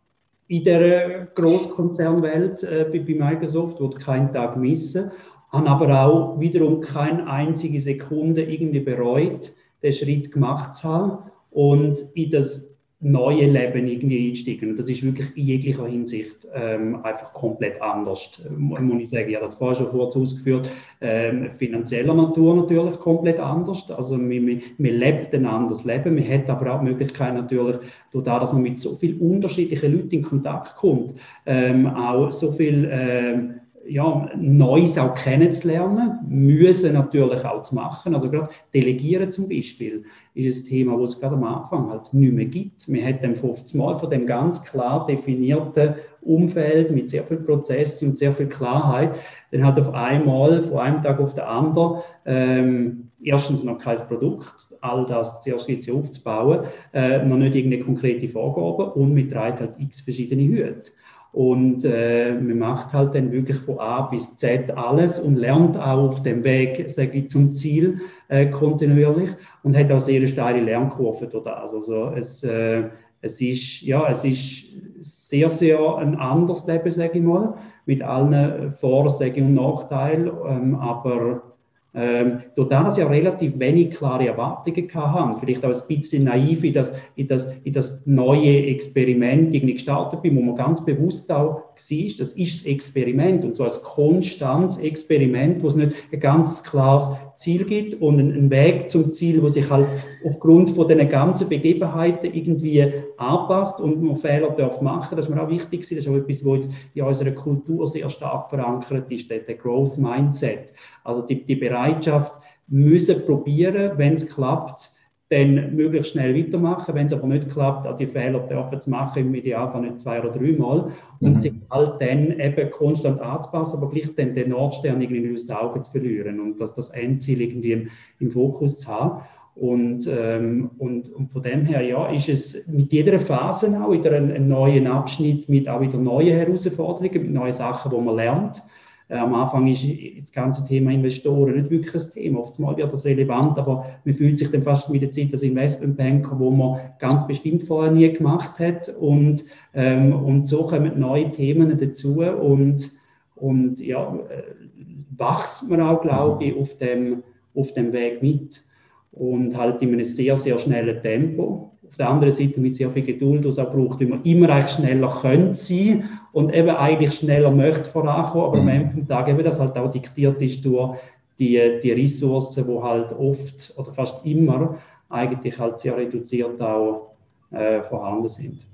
in der Großkonzernwelt äh, bei, bei Microsoft, wo keinen Tag missen, habe aber auch wiederum keine einzige Sekunde irgendwie bereut, den Schritt gemacht zu haben und in das neue Leben irgendwie einsteigen. Und das ist wirklich in jeglicher Hinsicht ähm, einfach komplett anders. Ähm, muss ich sagen, ja, das war schon kurz ausgeführt. Ähm, finanzieller Natur natürlich komplett anders. Also man, man, man lebt ein anderes Leben. Man hat aber auch die Möglichkeit natürlich, dadurch, dass man mit so vielen unterschiedlichen Leuten in Kontakt kommt, ähm, auch so viel ähm, ja, Neues auch kennenzulernen, müssen natürlich auch zu machen. Also gerade Delegieren zum Beispiel ist ein Thema, das es gerade am Anfang halt nicht mehr gibt. Wir hätten 50 Mal von dem ganz klar definierten Umfeld mit sehr viel Prozessen und sehr viel Klarheit, dann hat auf einmal, von einem Tag auf den anderen, ähm, erstens noch kein Produkt, all das zuerst jetzt aufzubauen, äh, noch nicht irgendeine konkrete Vorgabe und mit drei halt x verschiedene Hüte. Und äh, man macht halt dann wirklich von A bis Z alles und lernt auch auf dem Weg, sage ich, zum Ziel äh, kontinuierlich und hat auch sehr steile Lernkurve durch das. Also es, äh, es ist, ja, es ist sehr, sehr ein anderes Leben, sage ich mal, mit allen Vor-, und Nachteilen, ähm, aber ähm, durch das ja relativ wenig klare Erwartungen haben, vielleicht auch ein bisschen naiv in das, in das, in das neue Experiment irgendwie gestartet bin, wo man ganz bewusst auch war, das ist das Experiment und so als konstantes Experiment, wo es nicht ein ganz klares Ziel gibt und einen Weg zum Ziel, wo sich halt aufgrund von den ganzen Begebenheiten irgendwie anpasst und man Fehler darf machen. Das ist mir auch wichtig. Das ist auch etwas, was jetzt in unserer Kultur sehr stark verankert ist, der, der Growth Mindset. Also die, die Bereitschaft, müssen probieren, wenn es klappt, dann möglichst schnell weitermachen. Wenn es aber nicht klappt, auch die Fehler dürfen zu machen, im Idealfall nicht zwei oder dreimal. Und mhm. sich halt dann eben konstant anzupassen, aber gleich dann den Nordstern irgendwie aus den Augen zu verlieren und das, das Endziel irgendwie im, im Fokus zu haben. Und, ähm, und, und, von dem her ja, ist es mit jeder Phase auch wieder ein, ein neuer Abschnitt mit auch wieder neuen Herausforderungen, mit neuen Sachen, die man lernt. Äh, am Anfang ist das ganze Thema Investoren nicht wirklich ein Thema. Oftmals wird das relevant, aber man fühlt sich dann fast mit der Zeit als Investmentbanker, wo man ganz bestimmt vorher nie gemacht hat. Und, ähm, und so kommen neue Themen dazu und, und ja, äh, wächst man auch, glaube ich, auf dem, auf dem Weg mit. Und halt in einem sehr, sehr schnellen Tempo auf der anderen Seite mit sehr viel Geduld, was auch braucht, wie man immer eigentlich schneller könnte sein und eben eigentlich schneller möchte vorankommen, aber mhm. am Ende des Tages eben das halt auch diktiert ist durch die, die Ressourcen, die halt oft oder fast immer eigentlich halt sehr reduziert auch äh, vorhanden sind.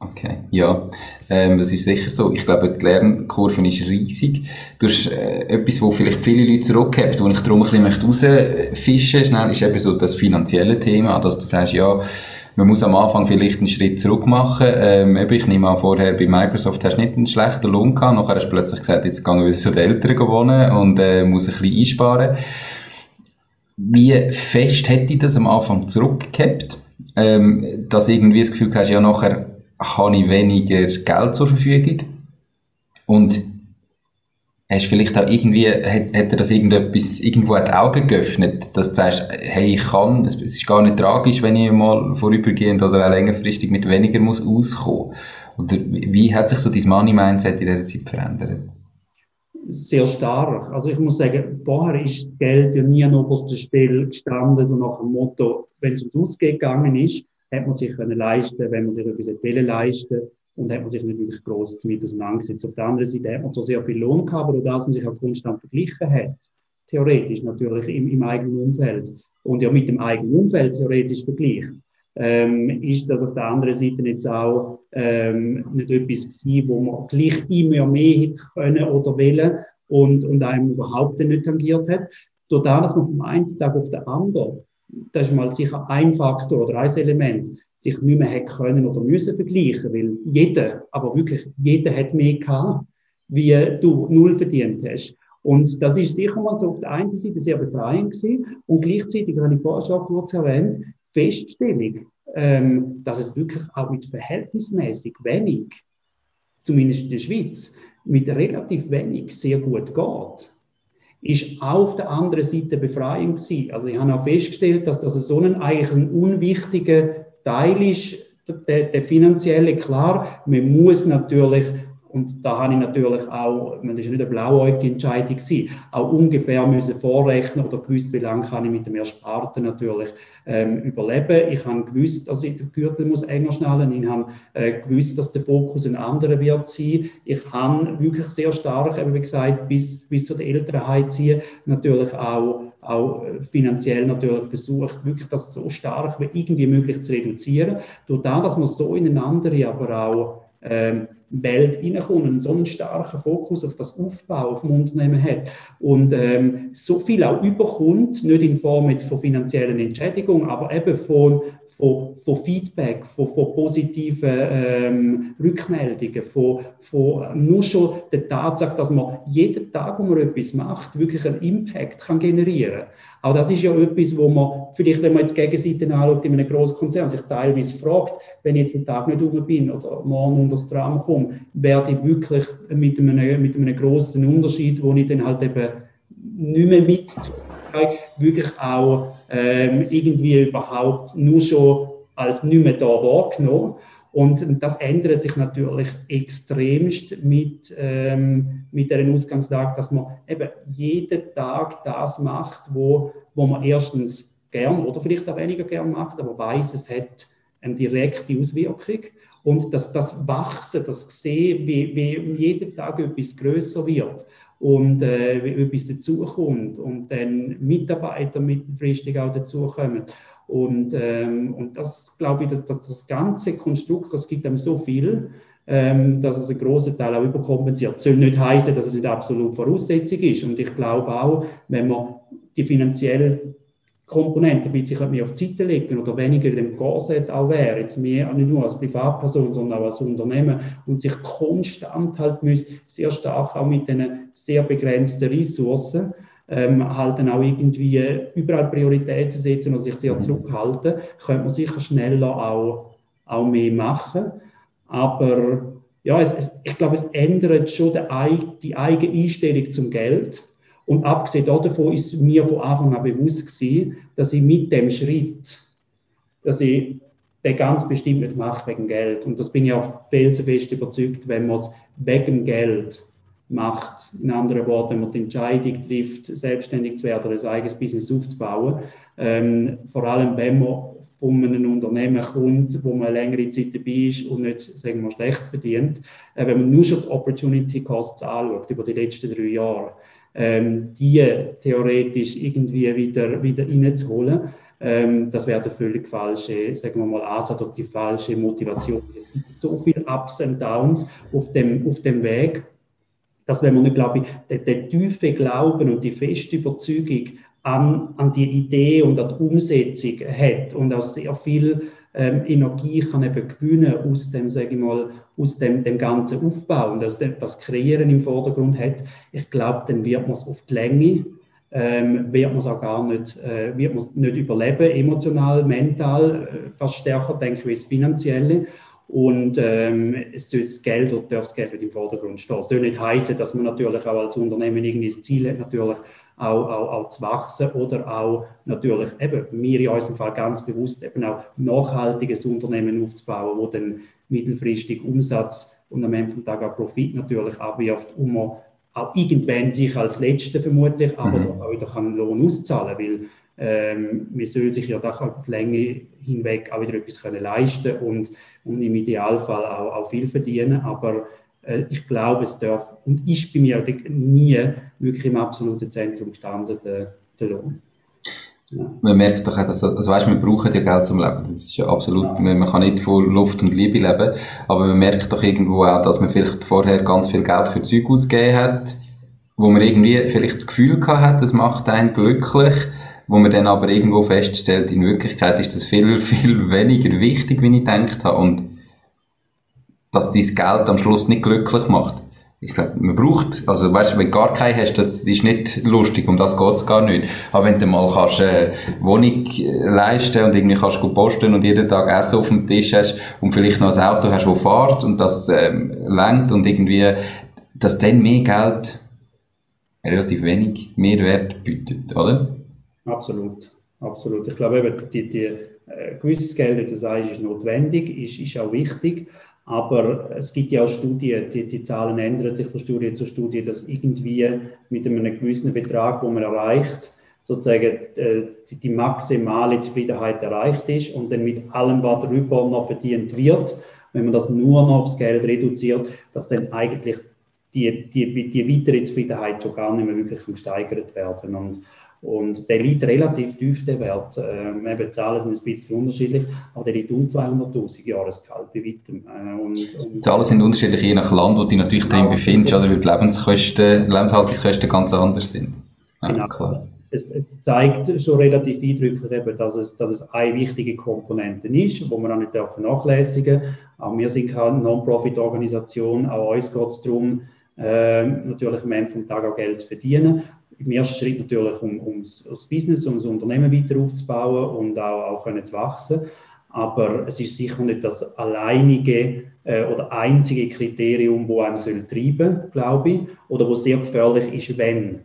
Okay, ja, ähm, das ist sicher so. Ich glaube, die Lernkurve ist riesig. Du hast äh, etwas, wo vielleicht viele Leute zurückhabt, wo ich darum ein bisschen rausfischen möchte, schnell, ist eben so das finanzielle Thema, dass du sagst, ja, man muss am Anfang vielleicht einen Schritt zurück machen. Ähm, ich nehme an, vorher bei Microsoft hast du nicht einen schlechten Lohn gehabt, nachher hast du plötzlich gesagt, jetzt gehen wir zu den Eltern wohnen und äh, muss ein bisschen einsparen. Wie fest hätte ich das am Anfang zurückgehabt? Ähm, dass irgendwie das Gefühl hast, ja, nachher habe ich weniger Geld zur Verfügung. Und hast vielleicht auch irgendwie, hat, hat er das irgendetwas, irgendwo die Augen geöffnet, dass du sagst, hey, ich kann, es, ist gar nicht tragisch, wenn ich mal vorübergehend oder auch längerfristig mit weniger muss auskommen. Oder wie hat sich so dein Money-Mindset in dieser Zeit verändert? Sehr stark. Also ich muss sagen, vorher ist das Geld ja nie an oberster Stelle gestanden, so nach dem Motto, wenn es ums Ausgehen gegangen ist, hat man sich können leisten, wenn man sich etwas leisten und hat man sich nicht wirklich gross damit auseinandergesetzt. Auf der anderen Seite hat man zwar sehr viel Lohn gehabt, aber dass man sich auch konstant verglichen hat, theoretisch natürlich im, im eigenen Umfeld und ja mit dem eigenen Umfeld theoretisch vergleicht, ähm, ist das auf der anderen Seite jetzt auch ähm, nicht etwas gewesen, wo man gleich immer mehr hätte können oder wollen und, und einem überhaupt nicht tangiert hat. Durch das, dass man vom einen Tag auf den anderen das ist mal sicher ein Faktor oder ein Element, sich nicht mehr hätte können oder müssen vergleichen, weil jeder, aber wirklich jeder hat mehr gehabt, wie du null verdient hast. Und das ist sicher mal so auf der einen Seite sehr befreiend gewesen und gleichzeitig, habe ich vorher schon kurz erwähnt, Feststellung, ähm, dass es wirklich auch mit verhältnismäßig wenig, zumindest in der Schweiz, mit relativ wenig sehr gut geht ist auf der anderen Seite befreiend gewesen. Also ich habe auch festgestellt, dass das so ein eigentlich ein unwichtiger Teil ist, der, der finanzielle. Klar, man muss natürlich und da habe ich natürlich auch, das war nicht eine blauäugige Entscheidung, gewesen, auch ungefähr müssen vorrechnen oder gewusst, wie lange kann ich mit dem Ersparten natürlich ähm, überleben. Ich habe gewusst, dass ich den Gürtel muss enger schnallen. Ich habe äh, gewusst, dass der Fokus ein anderer wird sein. Ich habe wirklich sehr stark, eben wie gesagt, bis, bis zu der Elternheit ziehen, natürlich auch auch finanziell natürlich versucht, wirklich das so stark wie irgendwie möglich zu reduzieren. Durch das, dass man so ineinander aber auch ähm, Welt reinkommt und so einen starken Fokus auf das Aufbau auf dem Unternehmen hat und ähm, so viel auch überkommt, nicht in Form jetzt von finanziellen Entschädigungen, aber eben von, von, von Feedback, von, von positiven ähm, Rückmeldungen, von, von nur schon der Tatsache, dass man jeden Tag, wo man etwas macht, wirklich einen Impact kann generieren kann. Auch das ist ja etwas, wo man vielleicht, wenn man jetzt Gegenseiten anschaut, in einem grossen Konzern sich teilweise fragt, wenn ich jetzt einen Tag nicht rum bin oder morgen unter das Tram komme, werde ich wirklich mit einem, mit einem grossen Unterschied, wo ich dann halt eben nicht mehr mit wirklich auch ähm, irgendwie überhaupt nur schon als nicht mehr da wahrgenommen. Und das ändert sich natürlich extremst mit, ähm, mit der Ausgangslage, dass man eben jeden Tag das macht, wo, wo man erstens gern oder vielleicht auch weniger gern macht, aber weiß, es hat eine direkte Auswirkung. Und dass das Wachsen, das Sehen, wie, wie jeden Tag etwas größer wird und äh, etwas dazukommt und dann Mitarbeiter mittelfristig auch dazukommen und, ähm, und das, glaube ich, das, das ganze Konstrukt, das gibt einem so viel, ähm, dass es einen großen Teil auch überkompensiert. Das soll nicht heißen, dass es nicht absolut Voraussetzung ist. Und ich glaube auch, wenn man die finanzielle Komponente ein bisschen mehr auf die Seite legen oder weniger in dem Korsett auch wäre, jetzt mehr nicht nur als Privatperson, sondern auch als Unternehmen und sich konstant halt müsste, sehr stark auch mit den sehr begrenzten Ressourcen ähm, halt dann auch irgendwie überall Prioritäten setzen und sich sehr zurückhalten, könnte man sicher schneller auch, auch mehr machen. Aber ja, es, es, ich glaube, es ändert schon die, die eigene Einstellung zum Geld. Und abgesehen davon ist mir von Anfang an bewusst gewesen, dass ich mit dem Schritt, dass ich den ganz bestimmt nicht mache wegen Geld. Und das bin ich auch felsenfest überzeugt, wenn man es wegen Geld macht. In anderen Worten, wenn man die Entscheidung trifft, selbstständig zu werden ein eigenes Business aufzubauen. Ähm, vor allem, wenn man von einem Unternehmen kommt, wo man längere Zeit dabei ist und nicht, sagen wir, schlecht verdient. Äh, wenn man nur schon die Opportunity Costs anschaut über die letzten drei Jahre, ähm, die theoretisch irgendwie wieder, wieder reinzuholen. Ähm, das wäre der völlig falsche, sagen wir mal, Ansatz oder die falsche Motivation. Es gibt so viele Ups und Downs auf dem, auf dem Weg, dass wenn man nicht, glaube ich, den, den tiefen Glauben und die feste Überzeugung an, an die Idee und an die Umsetzung hat und auch sehr viel ähm, Energie kann eben gewinnen aus dem, sage ich mal, aus dem, dem ganzen Aufbau und aus dem, das Kreieren im Vordergrund hat, ich glaube, dann wird man es auf die Länge, ähm, wird man es auch gar nicht, äh, wird nicht überleben, emotional, mental, äh, fast stärker denke ich, das Finanzielle. Und ähm, es soll das Geld oder darf das Geld nicht im Vordergrund stehen. Das soll nicht heißen, dass man natürlich auch als Unternehmen irgendwie das Ziel hat, natürlich auch, auch, auch zu wachsen oder auch natürlich eben, wir in unserem Fall ganz bewusst eben auch nachhaltiges Unternehmen aufzubauen, wo dann mittelfristig Umsatz und am Ende vom Tag auch Profit natürlich abwirft, um auch irgendwann sich als Letzte vermutlich, aber mhm. auch wieder kann Lohn auszahlen, weil ähm, man soll sich ja doch auf die Länge hinweg auch wieder etwas können leisten und, und im Idealfall auch, auch viel verdienen, aber ich glaube, es darf und ist bei mir nie wirklich im absoluten Zentrum gestanden, der, der Lohn. Ja. Man merkt doch auch, dass, also weißt, wir brauchen ja Geld zum Leben. Das ist ja absolut, ja. Man, man, kann nicht von Luft und Liebe leben, aber man merkt doch irgendwo auch, dass man vielleicht vorher ganz viel Geld für Zeug ausgegeben hat, wo man irgendwie vielleicht das Gefühl gehabt hat, das macht einen glücklich, wo man dann aber irgendwo feststellt, in Wirklichkeit ist das viel, viel weniger wichtig, wie ich gedacht habe. Und dass dein Geld am Schluss nicht glücklich macht. Ich glaube, man braucht, also weißt wenn du gar keinen hast, das ist nicht lustig, um das geht es gar nicht. Aber wenn du mal kannst, äh, Wohnung äh, leisten und irgendwie kannst du posten und jeden Tag Essen auf dem Tisch hast und vielleicht noch ein Auto hast, das fährt und das ähm, lenkt und irgendwie, dass dann mehr Geld relativ wenig Mehrwert bietet, oder? Absolut, absolut. Ich glaube eben, die, die, äh, gewisses Geld, wie du sagst, ist notwendig, ist, ist auch wichtig. Aber es gibt ja auch Studien, die, die, Zahlen ändern sich von Studie zu Studie, dass irgendwie mit einem gewissen Betrag, wo man erreicht, sozusagen äh, die, die, maximale Zufriedenheit erreicht ist und dann mit allem, was darüber noch verdient wird, wenn man das nur noch aufs Geld reduziert, dass dann eigentlich die, die, die weitere Zufriedenheit schon gar nicht mehr wirklich gesteigert werden. Und und der liegt relativ tief, der Wert. Ähm, eben, die Zahlen sind ein bisschen unterschiedlich, aber der liegt um 200.000 Jahresgehalt bei weitem. Äh, und, und die Zahlen sind unterschiedlich, je nach Land, wo du natürlich genau, drin befindest, oder weil die Lebenskosten, Lebenshaltungskosten ganz anders sind. Ja, genau. Klar. Es, es, zeigt schon relativ eindrücklich, eben, dass, es, dass es eine wichtige Komponente ist, wo wir auch nicht vernachlässigen dürfen. Auch wir sind keine Non-Profit-Organisation, auch uns geht es darum, äh, natürlich am Ende vom Tag auch Geld zu verdienen im ersten Schritt natürlich, um, um das Business, um das Unternehmen weiter aufzubauen und auch, auch können zu wachsen. Aber es ist sicher nicht das alleinige äh, oder einzige Kriterium, wo einem soll treiben, glaube ich, oder wo sehr gefährlich ist, wenn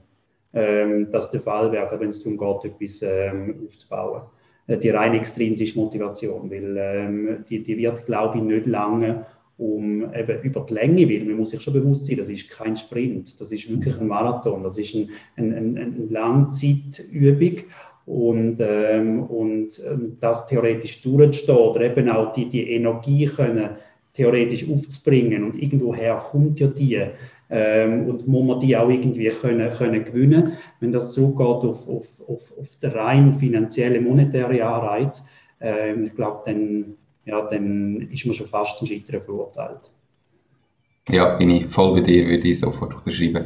ähm, das der Fall wäre, wenn es darum geht, etwas ähm, aufzubauen. Äh, die reine extrinsische Motivation, weil ähm, die, die wird, glaube ich, nicht lange um eben über die Länge, weil man muss sich schon bewusst sein, das ist kein Sprint, das ist wirklich ein Marathon, das ist ein, ein, ein, eine Langzeitübung und, ähm, und ähm, das theoretisch durchzustehen oder eben auch die, die Energie können theoretisch aufzubringen und irgendwoher kommt ja die ähm, und muss man die auch irgendwie können, können gewinnen. Wenn das zurückgeht auf, auf, auf, auf den rein finanziellen, monetären Anreiz, ähm, ich glaube, dann ja, dann ist man schon fast zum Scheitern verurteilt. Ja, bin ich voll bei dir, würde ich sofort unterschreiben.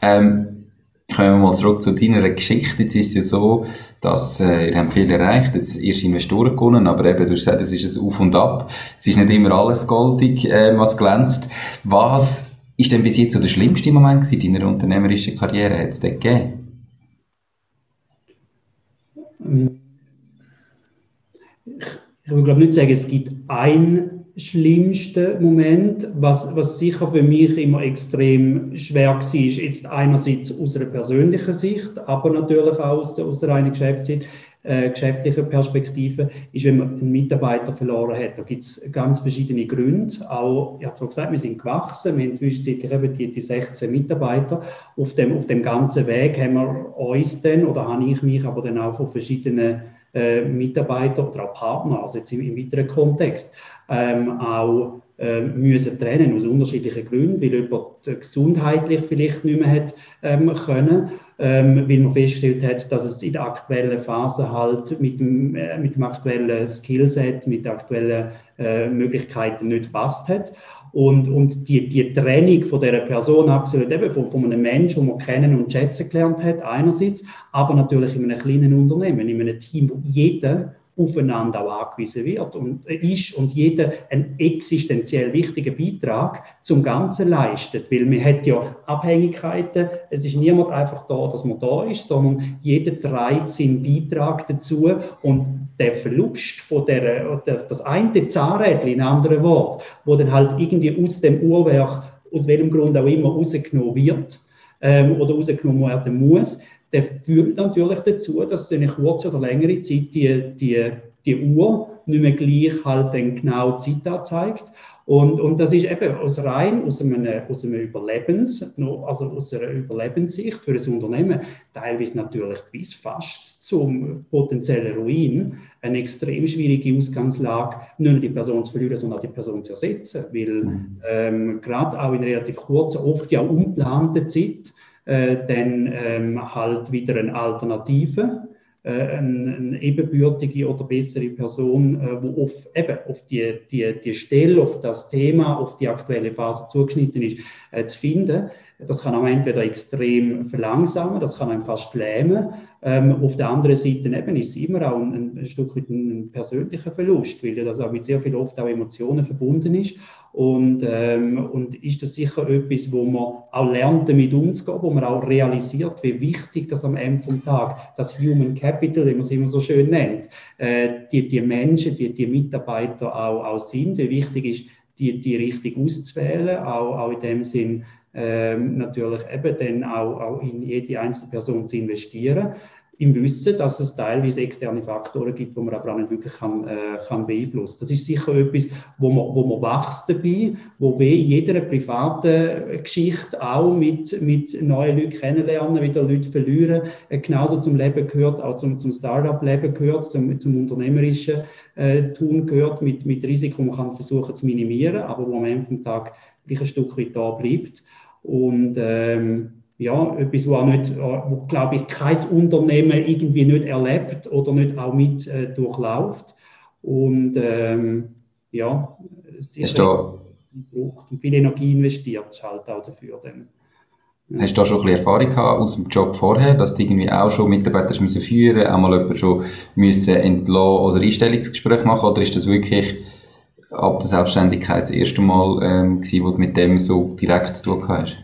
Ähm, kommen wir mal zurück zu deiner Geschichte. Jetzt ist es ja so, dass äh, ihr habt viel erreicht, jetzt erst Investoren gewonnen, aber eben, du hast gesagt, es ist ein Auf und Ab. Es ist nicht immer alles goldig, äh, was glänzt. Was ist denn bis jetzt so der schlimmste Moment in deiner unternehmerischen Karriere? Hat es den gegeben? Ähm, ich glaube nicht sagen, es gibt einen schlimmsten Moment, was, was sicher für mich immer extrem schwer war, ist jetzt einerseits aus einer persönlichen Sicht, aber natürlich auch aus der, aus der reinen Geschäftszeit, äh, geschäftlichen Perspektive, ist, wenn man einen Mitarbeiter verloren hat. Da gibt es ganz verschiedene Gründe. Auch, ich habe schon gesagt, wir sind gewachsen, wir haben zwischenzeitlich eben die, die 16 Mitarbeiter. Auf dem, auf dem ganzen Weg haben wir uns dann, oder habe ich mich aber dann auch von verschiedenen äh, Mitarbeiter oder auch Partner, also jetzt im, im weiteren Kontext, ähm, auch ähm, müssen trennen aus unterschiedlichen Gründen, weil jemand gesundheitlich vielleicht nicht mehr hat ähm, können, ähm, weil man festgestellt hat, dass es in der aktuellen Phase halt mit dem, äh, mit dem aktuellen Skillset, mit den aktuellen äh, Möglichkeiten nicht passt hat. Und, und die, die Trennung von dieser Person absolut eben von, von einem Menschen, den man kennen und schätzen gelernt hat, einerseits, aber natürlich in einem kleinen Unternehmen, in einem Team, wo jeder aufeinander auch angewiesen wird und ist und jeder einen existenziell wichtigen Beitrag zum Ganzen leistet, weil man hat ja Abhängigkeiten, es ist niemand einfach da, dass man da ist, sondern jeder trägt seinen Beitrag dazu und der Verlust von der, das eine Zahnrädchen, in anderen Worten, wo dann halt irgendwie aus dem Uhrwerk, aus welchem Grund auch immer, rausgenommen wird ähm, oder rausgenommen werden muss, der führt natürlich dazu, dass eine kurze oder längere Zeit die, die, die Uhr nicht mehr gleich halt dann genau die Zeit anzeigt. Und, und das ist eben aus rein aus einem, aus einem Überlebens, also aus einer Überlebenssicht für das Unternehmen, teilweise natürlich bis fast zum potenziellen Ruin, eine extrem schwierige Ausgangslage, nicht nur die Person zu verlieren, sondern auch die Person zu ersetzen. Weil mhm. ähm, gerade auch in relativ kurzer, oft ja unplanter Zeit, äh, dann ähm, halt wieder eine Alternative, eine, eine, ebenbürtige oder bessere Person, äh, wo auf, eben auf die, die, die Stelle, auf das Thema, auf die aktuelle Phase zugeschnitten ist, äh, zu finden. Das kann auch entweder extrem verlangsamen, das kann einem fast lähmen. Ähm, auf der anderen Seite eben ist es immer auch ein, ein Stück ein, persönlicher Verlust, weil das auch mit sehr viel oft auch Emotionen verbunden ist. Und, ähm, und ist das sicher etwas, wo man auch lernt, damit umzugehen, wo man auch realisiert, wie wichtig das am Ende vom Tag, das Human Capital, wie man es immer so schön nennt, äh, die, die Menschen, die, die Mitarbeiter auch, auch sind, wie wichtig ist, die, die richtig auszuwählen, auch, auch in dem Sinn, ähm, natürlich eben dann auch, auch in jede einzelne Person zu investieren im Wissen, dass es teilweise externe Faktoren gibt, wo man aber auch nicht wirklich kann, äh, kann beeinflussen. Das ist sicher etwas, wo man, wo man wächst dabei, wo wir in jeder privaten Geschichte auch mit, mit neuen Leuten kennenlernen, wieder Leute verlieren, äh, genauso zum Leben gehört, auch zum, zum Start-up-Leben gehört, zum, zum unternehmerischen äh, Tun gehört, mit, mit Risiko, man kann versuchen zu minimieren, aber wo am Ende vom Tag gleich ein Stück weit da bleibt. Und ähm, ja, etwas, wo, auch nicht, wo glaube ich, kein Unternehmen irgendwie nicht erlebt oder nicht auch mit äh, durchläuft. Und ähm, ja, sehr braucht und viel Energie investiert halt auch dafür. Dann. Hast du da schon ein bisschen Erfahrung gehabt aus dem Job vorher, dass du irgendwie auch schon Mitarbeiter müssen führen, einmal jemanden schon müssen entlassen oder Einstellungsgespräch machen, oder ist das wirklich ab der Selbstständigkeit das erste Mal ähm, gewesen, wo du mit dem so direkt zu tun hast?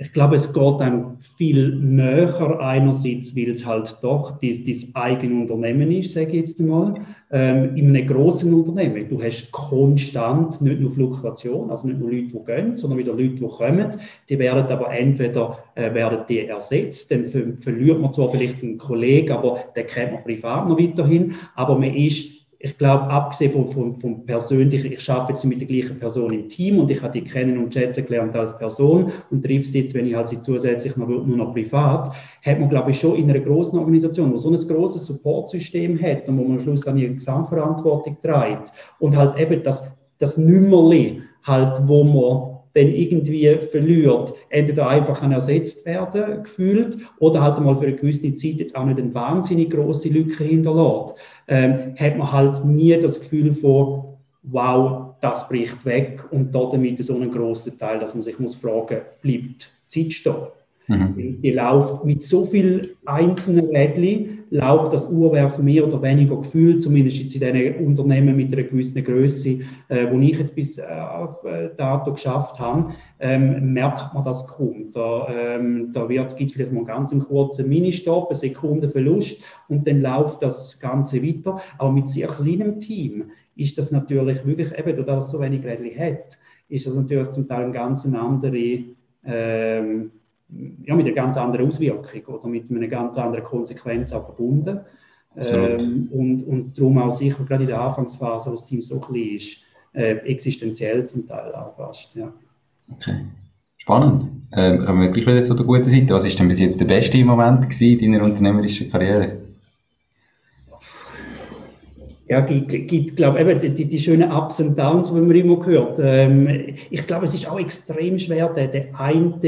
Ich glaube, es geht dann viel näher einerseits, weil es halt doch das eigene Unternehmen ist, sage ich jetzt einmal. Ähm, in einem großen Unternehmen, du hast konstant nicht nur Fluktuation, also nicht nur Leute, die gehen, sondern wieder Leute, die kommen. Die werden aber entweder äh, werden die ersetzt, dann verliert man zwar vielleicht einen Kollegen, aber den kennt man privat noch weiterhin, aber man ist ich glaube, abgesehen vom, vom, vom Persönlichen, ich arbeite jetzt mit der gleichen Person im Team und ich habe die kennen und schätzen gelernt als Person und treffe sie jetzt, wenn ich halt sie zusätzlich noch, nur noch privat, hat man, glaube ich, schon in einer großen Organisation, wo so ein großes Supportsystem hat und wo man am Schluss dann ihre Gesamtverantwortung trägt und halt eben das, das Nümmerli halt, wo man dann irgendwie verliert, entweder einfach ersetzt werden, gefühlt, oder halt mal für eine gewisse Zeit jetzt auch nicht eine wahnsinnig große Lücke hinterlässt ähm, hat man halt nie das Gefühl von, wow, das bricht weg und damit so einen großen Teil, dass man sich muss fragen, bleibt Zeit stehen. Mhm. Die läuft mit so vielen einzelnen Rädchen, läuft das Uhrwerk mehr oder weniger gefühlt, zumindest jetzt in diesen Unternehmen mit einer gewissen Größe, äh, wo ich jetzt bis äh, äh, dato geschafft habe, ähm, merkt man das kaum. Da, ähm, da gibt es vielleicht mal einen ganz kurzen Ministopp, eine Sekunde Verlust und dann läuft das Ganze weiter. Aber mit sehr kleinem Team ist das natürlich wirklich, eben, dass es so wenig Rädchen hat, ist das natürlich zum Teil eine ganz andere ähm, ja, mit einer ganz anderen Auswirkung oder mit einer ganz anderen Konsequenz auch verbunden. Ähm, und, und darum auch sicher, gerade in der Anfangsphase, wo das Team so klein ist, äh, existenziell zum Teil auch fast. Ja. Okay. Spannend. Ähm, kommen wir gleich wieder zu der guten Seite. Was ist denn bis jetzt der beste Moment in deiner unternehmerischen Karriere? Ja, gibt, gibt glaube eben die, die schönen Ups und Downs, die man immer hört. Ähm, ich glaube, es ist auch extrem schwer, den, den einen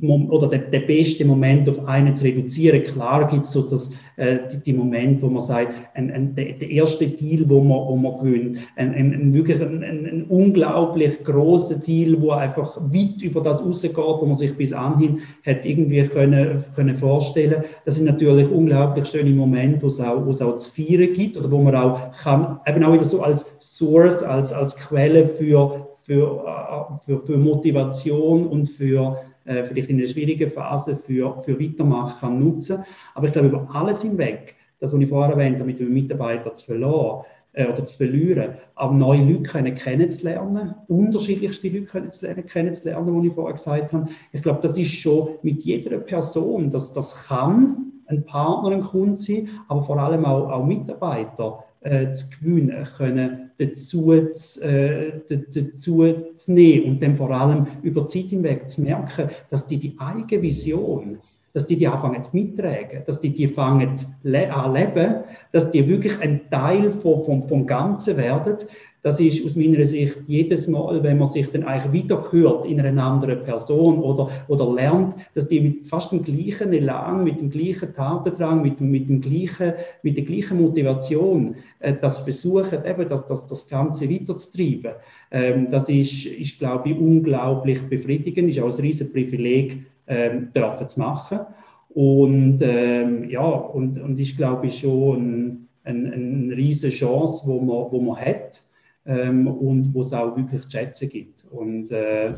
oder der, der beste Moment auf einen zu reduzieren. Klar gibt es so das, äh, die, die Momente, wo man sagt, ein, ein, der, der erste Deal, wo man, wo man gewinnt, ein, ein, ein wirklich ein, ein, ein unglaublich großer Deal, wo einfach weit über das rausgeht, wo man sich bis anhin hat irgendwie können, können vorstellen. Das sind natürlich unglaublich schöne Momente, wo es auch, wo es auch zu feiern gibt oder wo man auch kann, eben auch wieder so als Source, als, als Quelle für, für, äh, für, für Motivation und für äh, vielleicht in einer schwierigen Phase für, für Weitermachen kann nutzen. Aber ich glaube, über alles hinweg, das, was ich vorher erwähnt habe, mit dem Mitarbeiter zu verlieren, äh, oder zu verlieren, aber neue Leute können kennenzulernen, unterschiedlichste Leute kennenzulernen, kennenzulernen, wie ich vorher gesagt habe. Ich glaube, das ist schon mit jeder Person, das, das kann ein Partner, ein Kunde sein, aber vor allem auch, auch Mitarbeiter äh, zu gewinnen, können dazu, äh, dazu zu nehmen und dann vor allem über die Zeit hinweg zu merken, dass die die eigene Vision, dass die die anfangen mittragen, dass die die fangen an leben, dass die wirklich ein Teil vom, vom, vom Ganzen werden, das ist aus meiner Sicht jedes Mal, wenn man sich dann eigentlich wiederhört in einer anderen Person oder, oder lernt, dass die mit fast dem gleichen Elan, mit dem gleichen Tatendrang, mit, mit, dem gleichen, mit der gleichen Motivation äh, das versuchen, eben das, das, das Ganze weiterzutreiben. Ähm, das ist, ist, glaube ich, unglaublich befriedigend, ist auch ein riesen Privileg, ähm, dürfen zu machen. Und ähm, ja, und, und ist, glaube ich, schon eine ein, ein riesige Chance, wo man, wo man hat ähm, und wo es auch wirklich zu schätzen gibt. Und äh,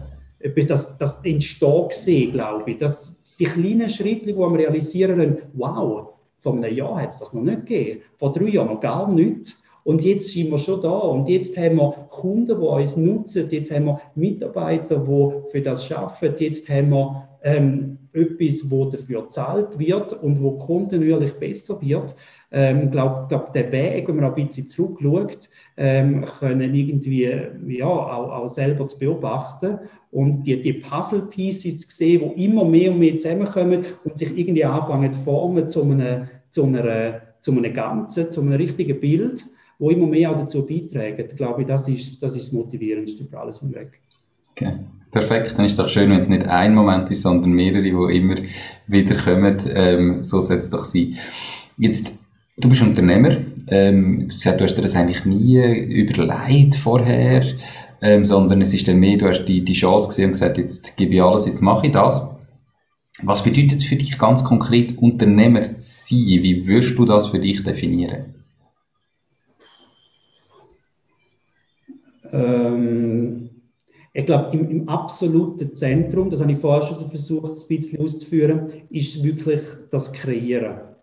das, das entsteht glaube ich, dass die kleinen Schritte, die wir realisieren wow, vor einem Jahr hat es das noch nicht gegeben, vor drei Jahren noch gar nicht. Und jetzt sind wir schon da und jetzt haben wir Kunden, die uns nutzen, jetzt haben wir Mitarbeiter, die für das arbeiten, jetzt haben wir ähm, etwas, wo dafür gezahlt wird und wo kontinuierlich besser wird. Ich ähm, glaube, glaub, der Weg, wenn man ein bisschen zurückschaut, ähm, können irgendwie ja, auch, auch selber zu beobachten und die, die Puzzle-Pieces zu sehen, die immer mehr und mehr zusammenkommen und sich irgendwie anfangen zu formen zu einem, zu einer, zu einem Ganzen, zu einem richtigen Bild, wo immer mehr auch dazu beitragen. Ich glaube, das ist das, ist das Motivierendste für alles hinweg. Okay. Perfekt, dann ist es doch schön, wenn es nicht ein Moment ist, sondern mehrere, die immer wieder kommen. Ähm, so soll es doch sein. Jetzt, du bist Unternehmer. Ähm, du sagst, du hast dir das eigentlich nie überlegt vorher, ähm, sondern es ist dann mehr, du hast die, die Chance gesehen und gesagt, jetzt gebe ich alles, jetzt mache ich das. Was bedeutet es für dich ganz konkret, Unternehmer zu sein? Wie würdest du das für dich definieren? Ähm, ich glaube, im, im, absoluten Zentrum, das habe ich vorher schon versucht, ein bisschen auszuführen, ist wirklich das Kreieren.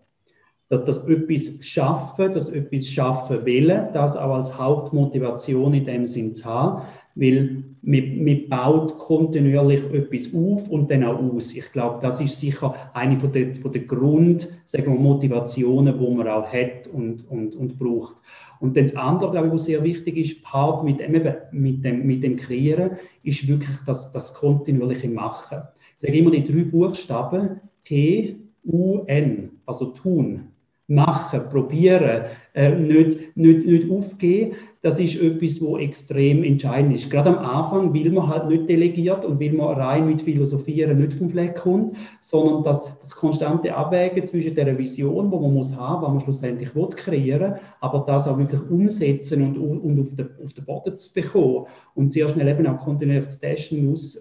Dass das etwas schaffen, das etwas schaffen will, das auch als Hauptmotivation in dem Sinn zu haben, weil man, man baut kontinuierlich etwas auf und dann auch aus. Ich glaube, das ist sicher eine von der, von der Grund, sagen wir, Motivationen, die man auch hat und, und, und braucht. Und dann das andere, glaube ich, was sehr wichtig ist, Part mit dem, mit dem, mit dem Kreieren, ist wirklich das, das kontinuierliche Machen. Ich sage immer die drei Buchstaben T, U, N, also tun, machen, probieren, äh, nicht, nicht, nicht aufgeben das ist etwas, wo extrem entscheidend ist. Gerade am Anfang will man halt nicht delegiert und will man rein mit Philosophieren nicht vom Fleck kommt, sondern das, das konstante Abwägen zwischen der Vision, die man muss haben, was man schlussendlich will kreieren, aber das auch wirklich umsetzen und, und auf, den, auf den Boden zu bekommen und sehr schnell eben auch kontinuierlich zu testen, aus,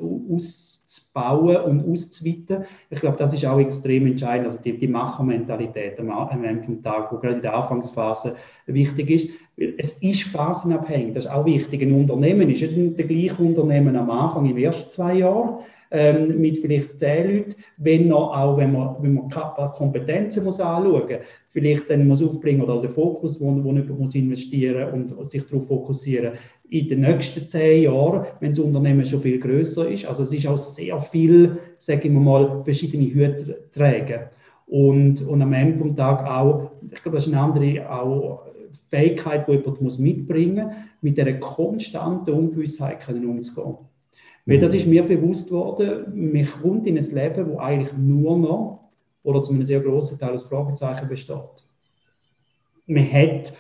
auszubauen und auszuweiten. Ich glaube, das ist auch extrem entscheidend, also die, die Machermentalität am, Ende des Tages, wo gerade in der Anfangsphase wichtig ist es ist phasenabhängig, das ist auch wichtig. Ein Unternehmen ist nicht der gleiche Unternehmen am Anfang, im ersten zwei Jahren, ähm, mit vielleicht zehn Leuten, wenn noch, auch wenn man, wenn man Kompetenzen muss anschauen muss, vielleicht dann muss aufbringen oder den Fokus, wo, wo jemand muss investieren und sich darauf fokussieren, in den nächsten zehn Jahren, wenn das Unternehmen schon viel größer ist. Also es ist auch sehr viel, sagen wir mal, verschiedene Hüte tragen. Und, und am Ende vom Tag auch, ich glaube, das ist eine andere auch Fähigkeit, die jemand muss mitbringen muss, mit dieser konstanten Ungewissheit können umzugehen. Weil das ist mir bewusst worden, mich kommt in ein Leben, wo eigentlich nur noch oder zu einem sehr großen Teil aus Fragezeichen besteht. Man hat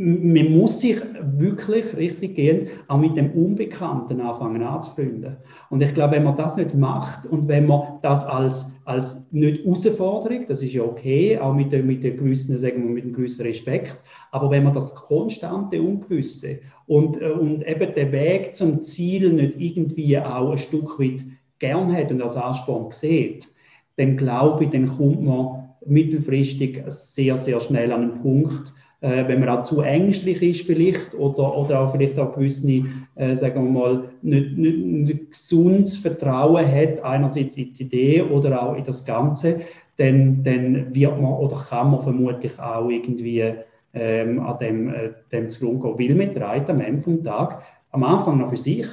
man muss sich wirklich richtig gehend auch mit dem Unbekannten anfangen anzufreunden. Und ich glaube, wenn man das nicht macht und wenn man das als, als nicht Herausforderung, das ist ja okay, auch mit, mit, der gewissen, sagen wir, mit einem gewissen Respekt, aber wenn man das konstante Ungewisse und, äh, und eben den Weg zum Ziel nicht irgendwie auch ein Stück weit gern hat und als Ansporn sieht, dann glaube ich, dann kommt man mittelfristig sehr, sehr schnell an einen Punkt, äh, wenn man auch zu ängstlich ist vielleicht oder, oder auch vielleicht auch gewisse, äh, sagen wir mal, nicht, nicht, nicht gesundes Vertrauen hat, einerseits in die Idee oder auch in das Ganze, dann, dann wird man oder kann man vermutlich auch irgendwie ähm, an dem, äh, dem zugrunde gehen. Weil man trägt am Ende des Tages am Anfang noch für sich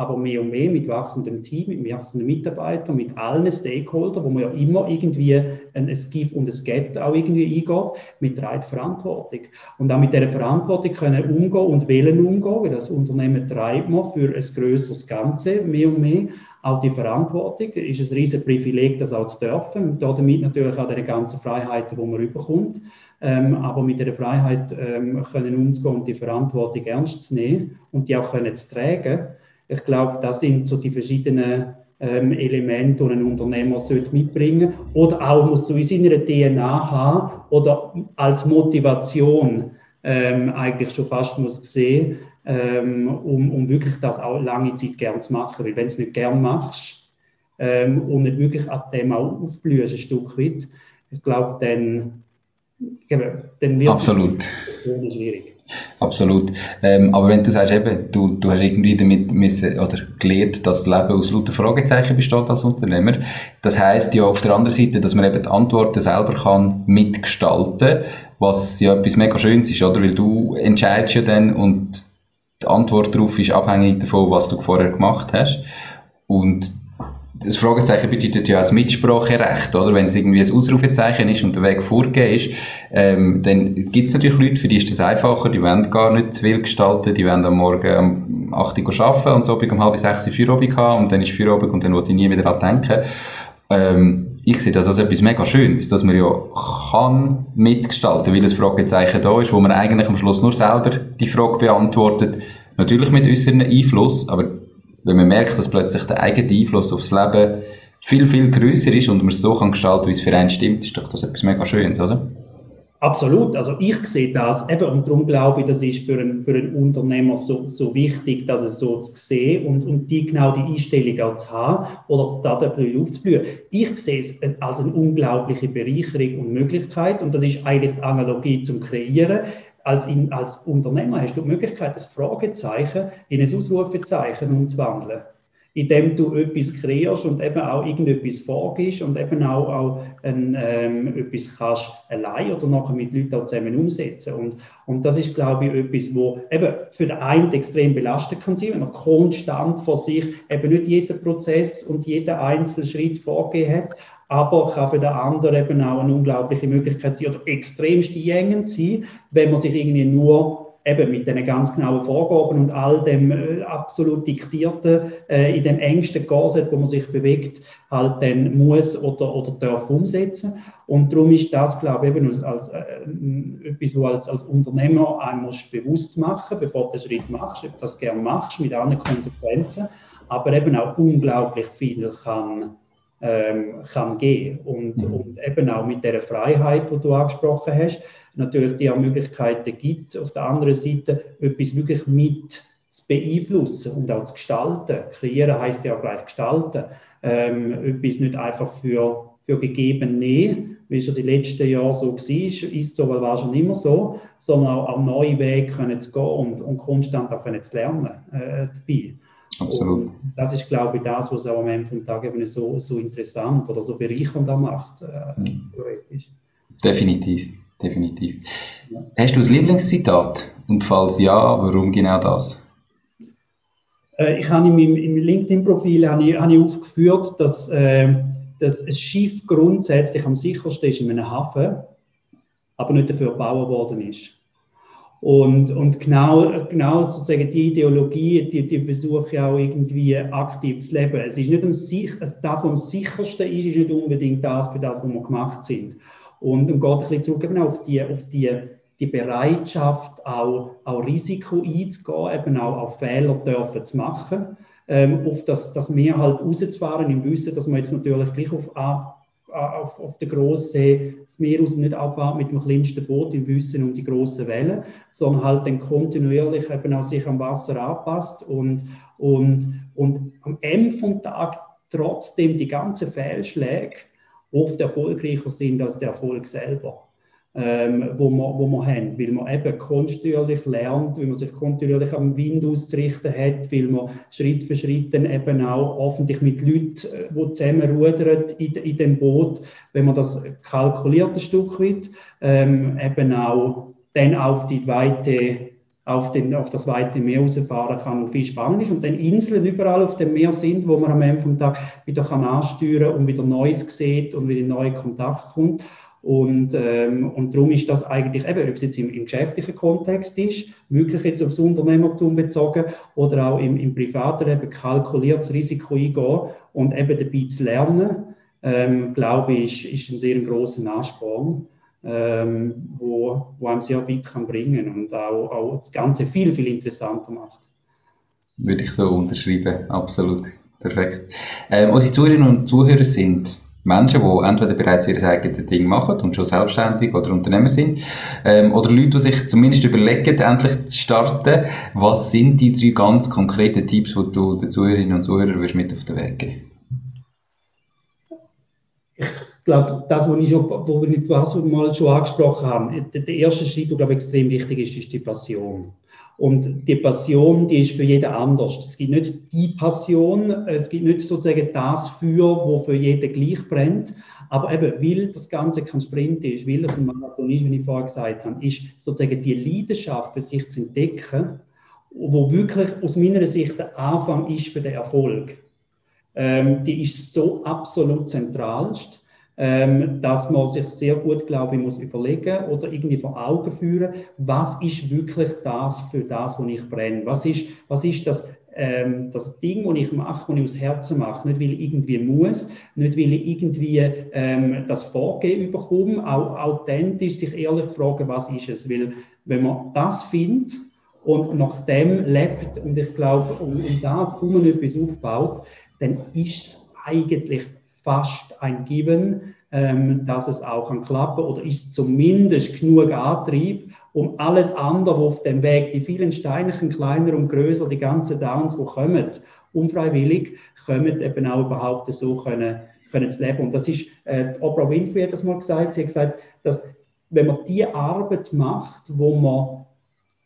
aber mehr und mehr mit wachsendem Team, mit wachsenden Mitarbeitern, mit allen Stakeholdern, wo man ja immer irgendwie ein Give und ein Get auch irgendwie eingeht, mit der Verantwortung. Und auch mit dieser Verantwortung können umgehen und wählen umgehen, weil das Unternehmen treibt man für ein größeres Ganze, mehr und mehr. Auch die Verantwortung ist ein riesen Privileg, das auch zu dürfen. Und damit natürlich auch die ganzen Freiheiten, die man überkommt. Ähm, aber mit der Freiheit ähm, können umzugehen und die Verantwortung ernst zu nehmen und die auch können zu tragen ich glaube, das sind so die verschiedenen ähm, Elemente, die ein Unternehmer sollte mitbringen oder auch muss so in seiner DNA haben oder als Motivation ähm, eigentlich schon fast muss sehen, ähm, um, um wirklich das auch lange Zeit gern zu machen. Weil wenn du es nicht gern machst ähm, und nicht wirklich an dem auch aufblühst, ein Stück weit, ich glaube, dann, dann wird Absolut. es schwierig. Absolut. Ähm, aber wenn du sagst, eben, du, du hast irgendwie damit müssen, oder gelernt, dass das Leben aus lauter Fragezeichen besteht als Unternehmer. Das heisst ja auf der anderen Seite, dass man eben die Antworten selber kann mitgestalten, was ja etwas mega Schönes ist, oder? Weil du entscheidest ja dann und die Antwort darauf ist abhängig davon, was du vorher gemacht hast. Und das Fragezeichen bedeutet ja das Mitspracherecht, oder? Wenn es irgendwie ein Ausrufezeichen ist und der Weg vorgegeben ist, ähm, dann gibt es natürlich Leute, für die ist das einfacher, die wollen gar nicht zu viel gestalten, die wollen am Morgen um 8 Uhr arbeiten und so um halb sechs Uhr Feierabend haben und dann ist Feierabend und dann will ich nie wieder daran denken. Ähm, ich sehe das als etwas mega Schönes, dass man ja kann mitgestalten, weil das Fragezeichen da ist, wo man eigentlich am Schluss nur selber die Frage beantwortet. Natürlich mit unserem Einfluss, aber wenn man merkt, dass plötzlich der eigene Einfluss aufs Leben viel, viel größer ist und man es so kann gestalten, wie es für einen stimmt, ist doch das etwas mega Schönes, oder? Absolut. Also ich sehe das eben und darum glaube ich, das ist für einen, für einen Unternehmer so, so wichtig, dass es so zu sehen und, und die genau die Einstellung auch zu haben oder da dafür aufzublühen. Ich sehe es als eine unglaubliche Bereicherung und Möglichkeit und das ist eigentlich die Analogie zum Kreieren als, in, als Unternehmer hast du die Möglichkeit, das Fragezeichen in ein Ausrufezeichen umzuwandeln. Indem du etwas kreierst und eben auch irgendetwas vorgibst und eben auch, auch ein, ähm, etwas kannst allein oder nachher mit Leuten auch zusammen umsetzen. Und, und das ist, glaube ich, etwas, wo eben für den einen extrem belastet kann sein, wenn er konstant vor sich eben nicht jeden Prozess und jeden einzelnen Schritt vorgegeben hat, aber kann für den anderen eben auch eine unglaubliche Möglichkeit sein oder extremst einengend sein, wenn man sich irgendwie nur eben mit den ganz genauen Vorgaben und all dem äh, absolut diktierten, äh, in dem engsten Korsett, wo man sich bewegt, halt dann muss oder, oder darf umsetzen. Und darum ist das, glaube ich, eben als, als äh, etwas, was als, als Unternehmer einmal bewusst machen, bevor du den Schritt machst, ob du das gerne machst, mit allen Konsequenzen, aber eben auch unglaublich viel kann ähm, kann gehen. Und, mhm. und eben auch mit der Freiheit, die du angesprochen hast, natürlich die auch Möglichkeiten gibt, auf der anderen Seite etwas wirklich mit zu beeinflussen und auch zu gestalten. Kreieren heißt ja auch gleich gestalten. Ähm, etwas nicht einfach für, für gegeben nehmen, wie es ja die letzten Jahre so war, ist so, weil war schon immer so, sondern auch, auch neue Wege können zu gehen und, und konstant auch können zu lernen äh, dabei. Absolut. Und das ist, glaube ich, das, was auch am Ende des Tages eben so, so interessant oder so bereichernd macht. Äh, mhm. Definitiv, definitiv. Ja. Hast du ein Lieblingszitat? Und falls ja, warum genau das? Äh, ich habe in meinem, meinem LinkedIn-Profil habe ich, habe ich aufgeführt, dass, äh, dass ein Schiff grundsätzlich am sichersten ist in einem Hafen, aber nicht dafür gebaut worden ist. Und, und genau, genau sozusagen die Ideologie, die, die versuche ich auch irgendwie aktiv zu leben. Es ist nicht am, das, was am sichersten ist, ist nicht unbedingt das, für das, was wir gemacht sind. Und, und geht ein bisschen zurück auf die, auf die, die Bereitschaft, auch, auch Risiko einzugehen, eben auch, auch Fehler dürfen zu machen, ähm, auf das, das Meer halt rauszufahren, im Wissen, dass man jetzt natürlich gleich auf, auf, auf der grossen das Meer raus nicht abfahrt mit dem kleinsten Boot im Wissen um die grossen Wellen, sondern halt dann kontinuierlich eben auch sich am Wasser anpasst und, und, und am Ende vom Tag trotzdem die ganzen Fehlschläge oft erfolgreicher sind als der Erfolg selber ähm, wo, wir, wo wir haben, weil man eben kontinuierlich lernt, weil man sich kontinuierlich am Wind auszurichten hat, weil man Schritt für Schritt dann eben auch hoffentlich mit Leuten, äh, die zusammen rudern in, in dem Boot, wenn man das kalkuliert ein Stück weit, ähm, eben auch dann auf die weite auf, den, auf das weite Meer rausfahren kann, wo viel ist und dann Inseln überall auf dem Meer sind, wo man am Ende vom Tag wieder kann ansteuern und wieder Neues sieht und wieder neue Kontakt kommt. Und, ähm, und darum ist das eigentlich, eben, ob es jetzt im, im, geschäftlichen Kontext ist, wirklich jetzt aufs Unternehmertum bezogen oder auch im, im privaten Leben kalkuliertes Risiko eingehen und eben dabei zu lernen, ähm, glaube ich, ist, ist ein sehr großer Ansporn, ähm, wo, wo einem sehr weit kann bringen und auch, auch das Ganze viel, viel interessanter macht. Würde ich so unterschreiben, absolut. Perfekt. Ähm, unsere Zuhörerinnen und Zuhörer sind Menschen, die entweder bereits ihr eigenes Ding machen und schon selbstständig oder Unternehmer sind, ähm, oder Leute, die sich zumindest überlegen, endlich zu starten. Was sind die drei ganz konkreten Tipps, die du den Zuhörerinnen und Zuhörern mit auf den Weg geben Ich glaube, das, was ich schon, wo wir mal schon angesprochen haben, der erste Schritt, der glaube extrem wichtig ist, ist die Passion. Und die Passion, die ist für jeden anders. Es gibt nicht die Passion, es gibt nicht sozusagen das Für, wo für jeden gleich brennt. Aber eben, weil das Ganze kein Sprint ist, weil es ein Marathon ist, wie ich vorher gesagt habe, ist sozusagen die Leidenschaft für sich zu entdecken, wo wirklich aus meiner Sicht der Anfang ist für den Erfolg. Ähm, die ist so absolut zentralst ähm, dass man sich sehr gut, glaube ich, muss überlegen oder irgendwie vor Augen führen, was ist wirklich das für das, wo ich brenne? Was ist, was ist das, ähm, das Ding, das ich mache, das ich aus Herzen mache? Nicht, weil ich irgendwie muss, nicht, weil ich irgendwie ähm, das Vorgehen bekomme, auch authentisch sich ehrlich fragen, was ist es? Weil, wenn man das findet, und nach dem lebt und ich glaube, um, um das um etwas aufbaut, dann ist es eigentlich fast ein Given, ähm, dass es auch kann klappen oder ist zumindest genug Antrieb, um alles andere auf dem Weg, die vielen Steinchen kleiner und größer, die ganzen Downs, die kommen, unfreiwillig, kommen eben auch überhaupt so können, können zu leben. Und das ist, äh, Oprah Winfrey hat das mal gesagt, sie hat gesagt, dass wenn man die Arbeit macht, wo man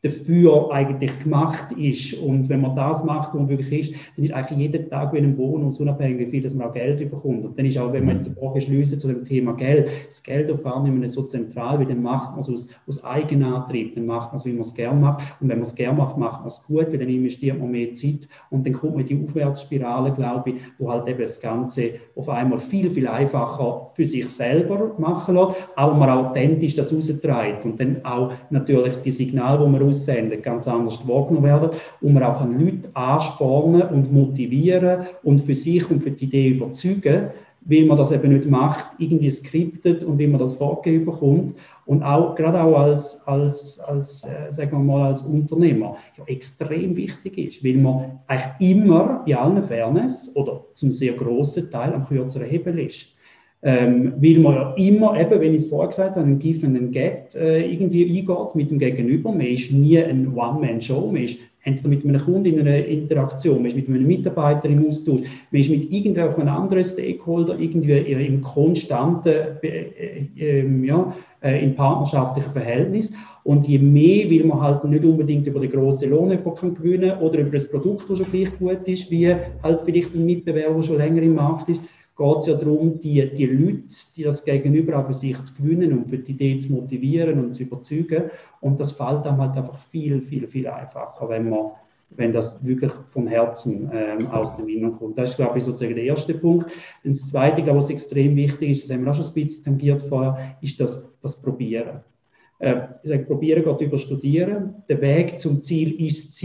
dafür eigentlich gemacht ist. Und wenn man das macht, wo man wirklich ist, dann ist eigentlich jeden Tag wie ein Bonus, unabhängig wie viel dass man auch Geld bekommt. Und dann ist auch, wenn man jetzt die Frage schließen zu dem Thema Geld, das Geld auf gar nicht mehr so zentral, wie dann macht man es aus, aus Eigenantrieb, dann macht man es, wie man es gerne macht. Und wenn man es gerne macht, macht man es gut, weil dann investiert man mehr Zeit und dann kommt man in die Aufwärtsspirale, glaube ich, wo halt eben das Ganze auf einmal viel, viel einfacher für sich selber machen lässt, aber man authentisch das raustreibt und dann auch natürlich die Signale, die man aussenden, ganz anders wahrgenommen werden und man auch an Leute anspornen und motivieren und für sich und für die Idee überzeugen, weil man das eben nicht macht, irgendwie skriptet und wie man das vorgegeben bekommt und auch gerade auch als, als, als äh, sagen wir mal, als Unternehmer ja, extrem wichtig ist, weil man eigentlich immer bei allen Fairness oder zum sehr großen Teil am kürzeren Hebel ist. Ähm, weil man ja immer, eben, wenn ich es vorher gesagt habe, einen Give and Get äh, irgendwie eingeht mit dem Gegenüber. Man ist nie ein One-Man-Show. Man ist entweder mit einem Kunden in einer Interaktion, man ist mit einem Mitarbeiter im Austausch, man ist mit irgendeinem anderen Stakeholder irgendwie im konstanten, äh, äh, ja, äh, in partnerschaftlichen Verhältnis. Und je mehr will man halt nicht unbedingt über den grossen Lohn kann gewinnen oder über das Produkt, das schon gleich gut ist, wie halt vielleicht ein Mitbewerber, der schon länger im Markt ist, geht es ja darum, die, die Leute, die das Gegenüber auch für sich zu gewinnen und für die Idee zu motivieren und zu überzeugen. Und das fällt dann halt einfach viel, viel, viel einfacher, wenn man wenn das wirklich vom Herzen ähm, aus dem Inneren kommt. Das ist, glaube ich, sozusagen der erste Punkt. Das Zweite, glaube ich, was extrem wichtig ist, das haben wir auch schon ein bisschen tangiert vorher, ist das, das Probieren. Äh, ich sage, probieren geht über Studieren. Der Weg zum Ziel ist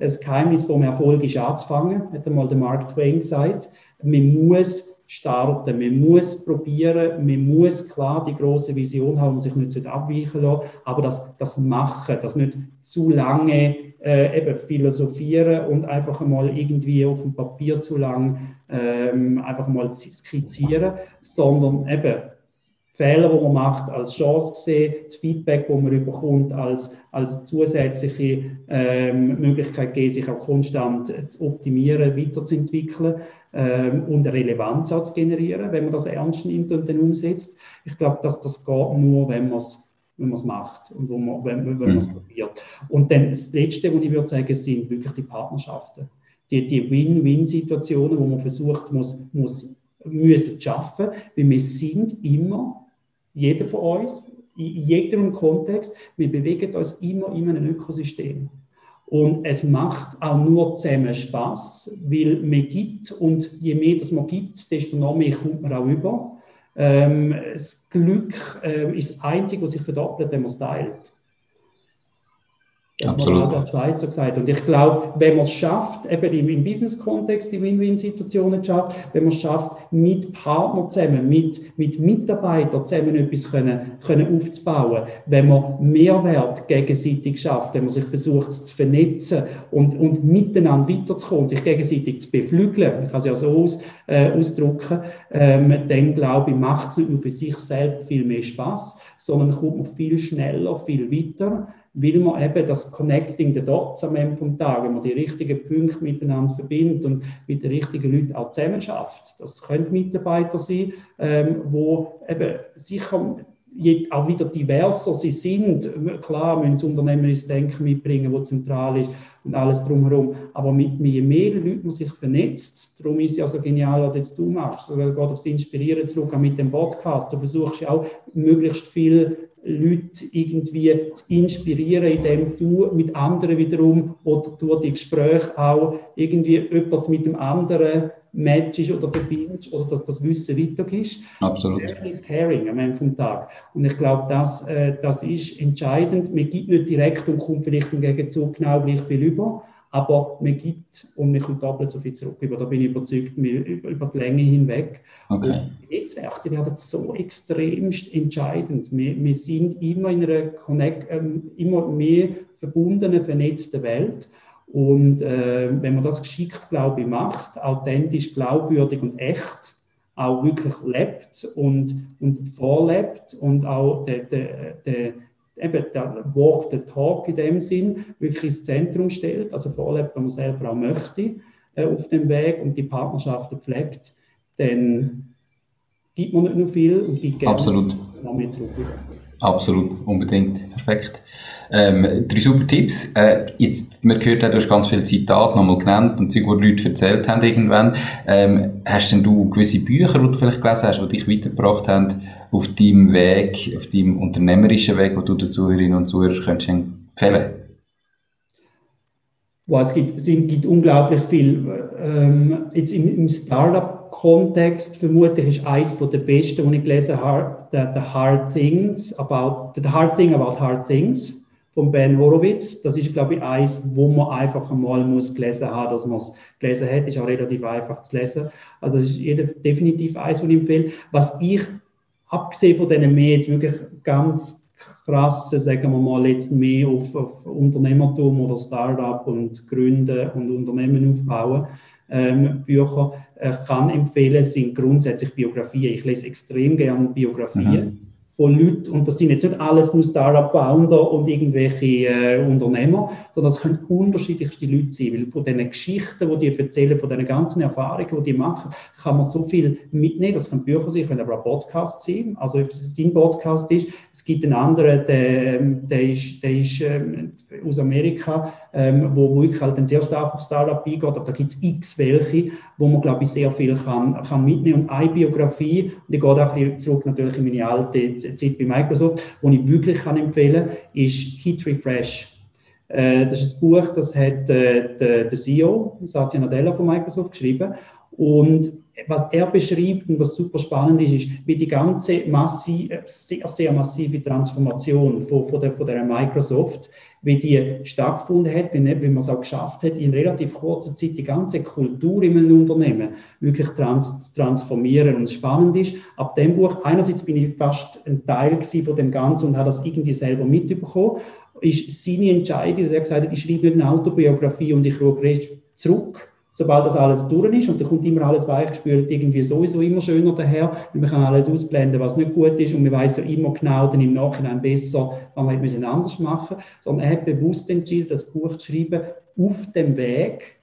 Das Geheimnis vom Erfolg ist anzufangen, hat einmal der Mark Twain gesagt. Man muss starten, man muss probieren, man muss klar die große Vision haben, sich nicht abweichen lassen, aber das, das Machen, das nicht zu lange äh, eben philosophieren und einfach mal irgendwie auf dem Papier zu lang ähm, einfach mal skizzieren, sondern eben Fehler, die man macht, als Chance sehen, das Feedback, das man bekommt, als, als zusätzliche ähm, Möglichkeit geben, sich auch konstant zu optimieren, weiterzuentwickeln ähm, und eine Relevanz zu generieren, wenn man das ernst nimmt und dann umsetzt. Ich glaube, dass das geht nur, wenn man es wenn man es macht und wo man, wenn, wenn man es mhm. probiert. Und dann das Letzte, was ich würde sagen, sind wirklich die Partnerschaften. Die, die Win-Win-Situationen, wo man versucht, muss, muss, müssen zu schaffen, weil wir sind immer, jeder von uns, in jedem Kontext, wir bewegen uns immer in einem Ökosystem. Und es macht auch nur zusammen Spaß, weil man gibt und je mehr das man gibt, desto mehr kommt man auch über. Ähm, das Glück äh, ist das Einzige, was sich verdoppelt, wenn man es teilt. Das Absolut. hat der Schweizer gesagt. Und ich glaube, wenn man es schafft, eben im, Business-Kontext die Win-Win-Situationen schafft, wenn man es schafft, mit Partnern zusammen, mit, mit Mitarbeitern zusammen etwas können, können aufzubauen, wenn man Mehrwert gegenseitig schafft, wenn man sich versucht zu vernetzen und, und miteinander weiterzukommen, sich gegenseitig zu beflügeln, ich kann es ja so aus, äh, ausdrücken, ähm, dann glaube ich, macht es nicht nur für sich selbst viel mehr Spaß, sondern kommt man viel schneller, viel weiter will man eben das Connecting the Dots am Ende vom Tag, wenn man die richtigen Punkte miteinander verbindet und mit den richtigen Leuten auch zusammen schafft. Das können Mitarbeiter sein, ähm, wo eben sicher je, auch wieder diverser sie sind. Klar müssen das Unternehmen ins Denken mitbringen, wo zentral ist und alles drumherum. Aber mit je mehr Leuten man sich vernetzt, darum ist es ja so genial, was jetzt du machst. Du gehst aufs Inspirieren zurück mit dem Podcast. Du versuchst ja auch möglichst viel Leute irgendwie zu inspirieren, indem du mit anderen wiederum oder durch die Gespräche auch irgendwie jemand mit dem anderen matchst oder verbindest oder dass das Wissen weitergibst. Absolut. Das ist Caring am Ende vom Tag. Und ich glaube, das, äh, das ist entscheidend. Man gibt nicht direkt und kommt vielleicht im Gegenzug genau gleich viel über, aber man gibt und man kommt doppelt so viel zurück. Über, da bin ich überzeugt, über, über die Länge hinweg. Okay. Und Netzwerke werden so extremst entscheidend. Wir, wir sind immer in einer Connect, ähm, immer mehr verbundenen, vernetzten Welt. Und äh, wenn man das geschickt, glaube ich, macht, authentisch, glaubwürdig und echt, auch wirklich lebt und, und vorlebt und auch der, der, der eben der Walk the Talk in dem Sinn wirklich ins Zentrum stellt, also vorlebt, wenn man selber auch möchte äh, auf dem Weg und die Partnerschaften pflegt, dann gibt man nicht nur viel und gibt gerne Absolut. noch mehr zurück. Absolut, unbedingt, perfekt. Ähm, drei super Tipps. Äh, jetzt, man gehört, du hast ganz viele Zitate nochmal genannt und Zeug, die Leute erzählt haben irgendwann. Ähm, hast denn du gewisse Bücher, die du vielleicht gelesen hast, die dich weitergebracht haben auf deinem Weg, auf deinem unternehmerischen Weg, wo du den Zuhörerinnen und Zuhörern könntest empfehlen Wow, es, gibt, es gibt unglaublich viel. Ähm, jetzt im, im Startup-Kontext vermutlich ist eines der besten, die ich gelesen habe, the, the Hard Things about the Hard Thing about Hard Things von Ben Horowitz. Das ist, glaube ich, eins, wo man einfach einmal muss gelesen haben, dass man es gelesen hat. Ist auch relativ einfach zu lesen. Also das ist definitiv eins, was ich empfehle. Was ich, abgesehen von denen mehr jetzt wirklich ganz krasse, sagen wir mal, jetzt mehr auf, auf Unternehmertum oder Startup und Gründen und Unternehmen aufbauen, ähm, Bücher äh, kann empfehlen, sind grundsätzlich Biografien. Ich lese extrem gerne Biografien. Mhm von Leuten, und das sind jetzt nicht alles nur Startup-Founder und irgendwelche äh, Unternehmer, sondern das können unterschiedlichste Leute sein, weil von diesen Geschichten, die die erzählen, von diesen ganzen Erfahrungen, die die machen, kann man so viel mitnehmen. Das können Bücher sein, können aber auch Podcasts sein. Also, ob es dein Podcast ist, es gibt einen anderen, der, der ist, der ist ähm, aus Amerika, ähm, wo wirklich halt dann sehr stark auf Startup eingeht, aber da gibt es x welche, wo man, glaube ich, sehr viel kann, kann mitnehmen. Und eine Biografie, und ich gehe auch zurück natürlich in meine alte Zeit bei Microsoft, die ich wirklich kann empfehlen ist Hit Refresh. Äh, das ist ein Buch, das hat äh, der, der CEO, Satya Nadella von Microsoft, geschrieben. Und was er beschreibt und was super spannend ist, ist, wie die ganze massive, sehr, sehr massive Transformation von, von, der, von der Microsoft, wie die stattgefunden hat, wie, wie man es auch geschafft hat, in relativ kurzer Zeit die ganze Kultur in einem Unternehmen wirklich trans, zu transformieren. Und spannend ist, ab dem Buch, einerseits bin ich fast ein Teil von dem Ganzen und habe das irgendwie selber mitbekommen, ist seine Entscheidung, dass er gesagt hat, ich schreibe eine Autobiografie und ich schaue zurück sobald das alles durch ist und dann kommt immer alles weichgespült irgendwie sowieso immer schöner daher. Und man kann alles ausblenden, was nicht gut ist. Und man weiß ja immer genau dann im Nachhinein besser, was man hätte anders machen sondern er hat bewusst entschieden, das Buch zu schreiben auf dem Weg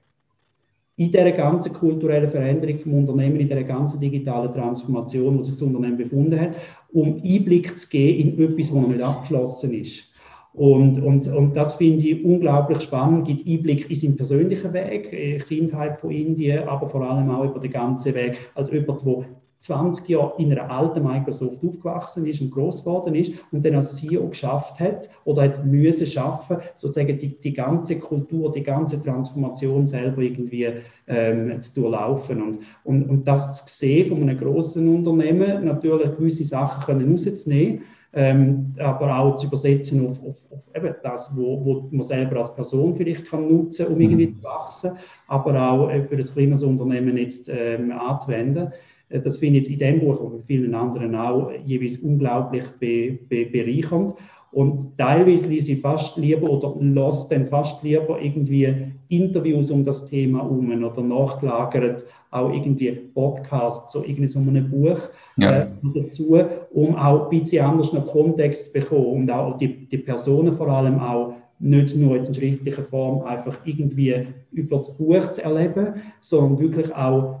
in dieser ganzen kulturellen Veränderung vom Unternehmen, in dieser ganzen digitalen Transformation, wo sich das Unternehmen befunden hat, um Einblick zu geben in etwas, was noch nicht abgeschlossen ist. Und, und, und das finde ich unglaublich spannend, gibt Einblick in seinen persönlichen Weg, Kindheit von Indien, aber vor allem auch über den ganzen Weg als jemand, der 20 Jahre in einer alten Microsoft aufgewachsen ist und groß geworden ist und dann als CEO geschafft hat oder hat müssen schaffen, sozusagen die, die ganze Kultur, die ganze Transformation selber irgendwie ähm, zu durchlaufen. Und, und, und das zu sehen von einem großen Unternehmen, natürlich gewisse Sachen können rauszunehmen, ähm, aber auch zu übersetzen auf, auf, auf eben das, wo, wo man selber als Person vielleicht kann nutzen, um irgendwie mhm. zu wachsen, aber auch äh, für das kleines Unternehmen jetzt ähm, anzuwenden. Äh, das finde ich jetzt in dem Buch und in vielen anderen auch jeweils unglaublich be, be, bereichernd. Und teilweise lese ich fast lieber oder lasse dann fast lieber irgendwie Interviews um das Thema um oder nachgelagert auch irgendwie Podcasts, so irgendwie so ein Buch ja. äh, dazu, um auch ein bisschen anders noch Kontext zu bekommen und auch die, die Personen vor allem auch nicht nur in schriftlicher Form einfach irgendwie über das Buch zu erleben, sondern wirklich auch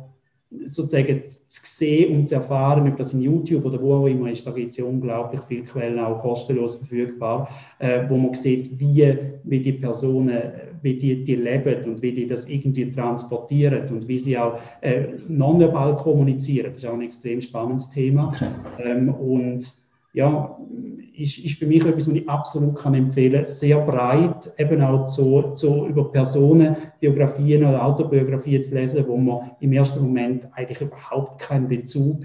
sozusagen zu sehen und zu erfahren, ob das in YouTube oder wo auch immer ist, da gibt es ja unglaublich viele Quellen auch kostenlos verfügbar, äh, wo man sieht, wie, wie die Personen, wie die, die leben und wie die das irgendwie transportieren und wie sie auch äh, nonverbal kommunizieren. Das ist auch ein extrem spannendes Thema. Okay. Ähm, und ja, ist, ist für mich etwas, was ich absolut kann empfehlen Sehr breit, eben auch so, so über Personenbiografien oder Autobiografien zu lesen, wo man im ersten Moment eigentlich überhaupt keinen Bezug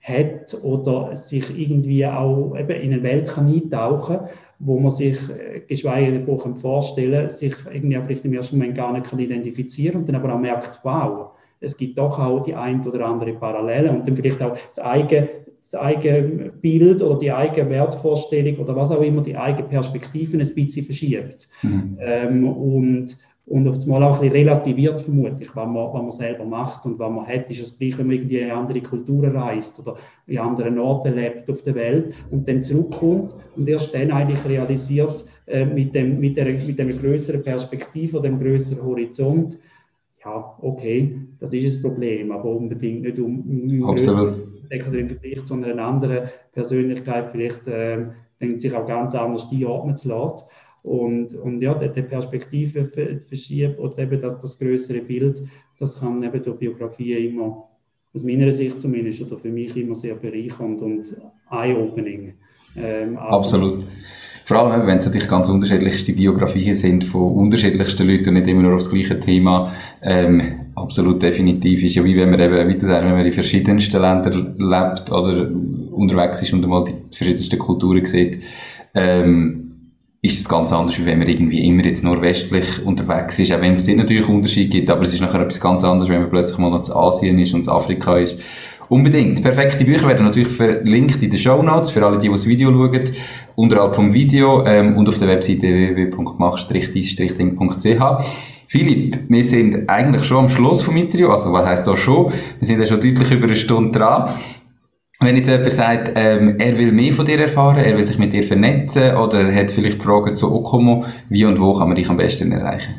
hat oder sich irgendwie auch eben in eine Welt kann eintauchen kann, wo man sich, äh, geschweige davon vorstellen sich irgendwie auch vielleicht im ersten Moment gar nicht kann identifizieren und dann aber auch merkt, wow, es gibt doch auch die ein oder andere Parallele und dann vielleicht auch das eigene das eigene Bild oder die eigene Wertvorstellung oder was auch immer, die eigene Perspektive ein bisschen verschiebt. Mhm. Ähm, und, und auf einmal auch ein bisschen relativiert, vermutlich, was man, was man selber macht und was man hat, ist es gleich, wenn man irgendwie in andere Kulturen reist oder in anderen Orten lebt auf der Welt und dann zurückkommt und erst dann eigentlich realisiert, äh, mit, dem, mit, der, mit dem größeren Perspektive, dem größeren Horizont, ja, okay, das ist ein Problem, aber unbedingt nicht um, um Absolut extrem vielleicht zu einer anderen Persönlichkeit vielleicht äh, sich auch ganz anders einordnen zu lassen. Und, und ja, die, die Perspektive verschiebt oder eben das, das größere Bild, das kann eben durch Biografie immer, aus meiner Sicht zumindest, oder für mich immer sehr bereichernd und eye-opening. Ähm, Absolut. Vor allem, wenn es natürlich ganz unterschiedlichste Biografien sind von unterschiedlichsten Leuten und nicht immer nur aufs gleiche Thema. Ähm, absolut definitiv ist ja wie wenn man eben, wie du sagst, wenn man in verschiedensten Ländern lebt oder unterwegs ist und einmal die verschiedensten Kulturen sieht, ähm, ist es ganz anders, wie wenn man irgendwie immer jetzt nur westlich unterwegs ist, auch wenn es dort natürlich Unterschiede gibt, aber es ist nachher etwas ganz anderes, wenn man plötzlich mal noch zu Asien ist und zu Afrika ist. Unbedingt. Perfekte Bücher werden natürlich verlinkt in den Show Notes für alle, die, das Video schauen, unterhalb vom Video ähm, und auf der Webseite www.mach-ding.ch. Philipp, wir sind eigentlich schon am Schluss vom Interview, also was heisst da schon? Wir sind ja schon deutlich über eine Stunde dran. Wenn jetzt jemand sagt, ähm, er will mehr von dir erfahren, er will sich mit dir vernetzen oder er hat vielleicht Fragen zu Okomo, wie und wo kann man dich am besten erreichen?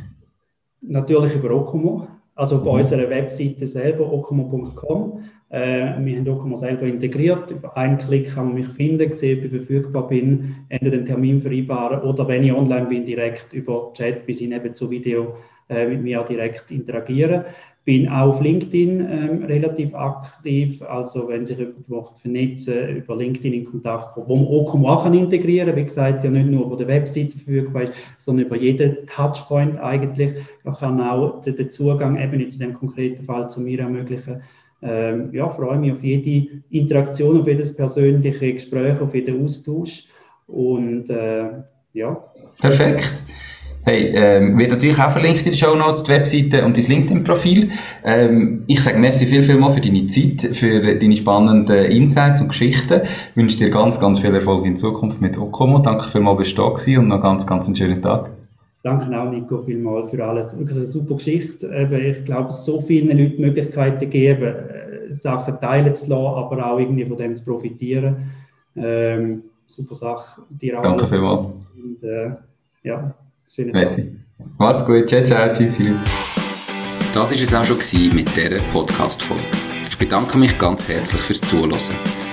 Natürlich über Okomo, also auf mhm. unserer Webseite selber, okomo.com. Äh, wir haben Documo selber integriert. Über einen Klick kann man mich finden, sehen, ob ich verfügbar bin, entweder den Termin vereinbaren oder wenn ich online bin, direkt über Chat bis hin eben zu Video äh, mit mir direkt interagieren. Bin auch auf LinkedIn ähm, relativ aktiv, also wenn sich jemand möchte vernetzen, über LinkedIn in Kontakt kommen, wo man Okom auch kann integrieren. Wie gesagt, ja nicht nur über die Webseite verfügbar ist, sondern über jeden Touchpoint eigentlich. Man kann auch den, den Zugang eben in dem konkreten Fall zu mir ermöglichen ähm, ja, freue mich auf jede Interaktion, auf jedes persönliche Gespräch, auf jeden Austausch. Und äh, ja. Perfekt. Hey, ähm, wird natürlich auch verlinkt in den Show Notes, die Webseite und dein LinkedIn-Profil. Ähm, ich sage merci viel, viel mal für deine Zeit, für deine spannenden Insights und Geschichten. Ich wünsche dir ganz, ganz viel Erfolg in Zukunft mit Okomo. Danke vielmals, dass du da und noch ganz, ganz einen schönen Tag. Danke auch, Nico, vielmals für alles. Wirklich eine super Geschichte. Ich glaube, es so vielen Leuten Möglichkeiten geben, äh, Sachen teilen zu lassen, aber auch irgendwie von dem zu profitieren. Ähm, super Sache. Dir auch Danke vielmals. Und, äh, ja, schönen Merci. Tag. Mach's gut. Ciao, ciao. Tschüss, Philipp. Das war es auch schon mit dieser Podcast-Folge. Ich bedanke mich ganz herzlich fürs Zuhören.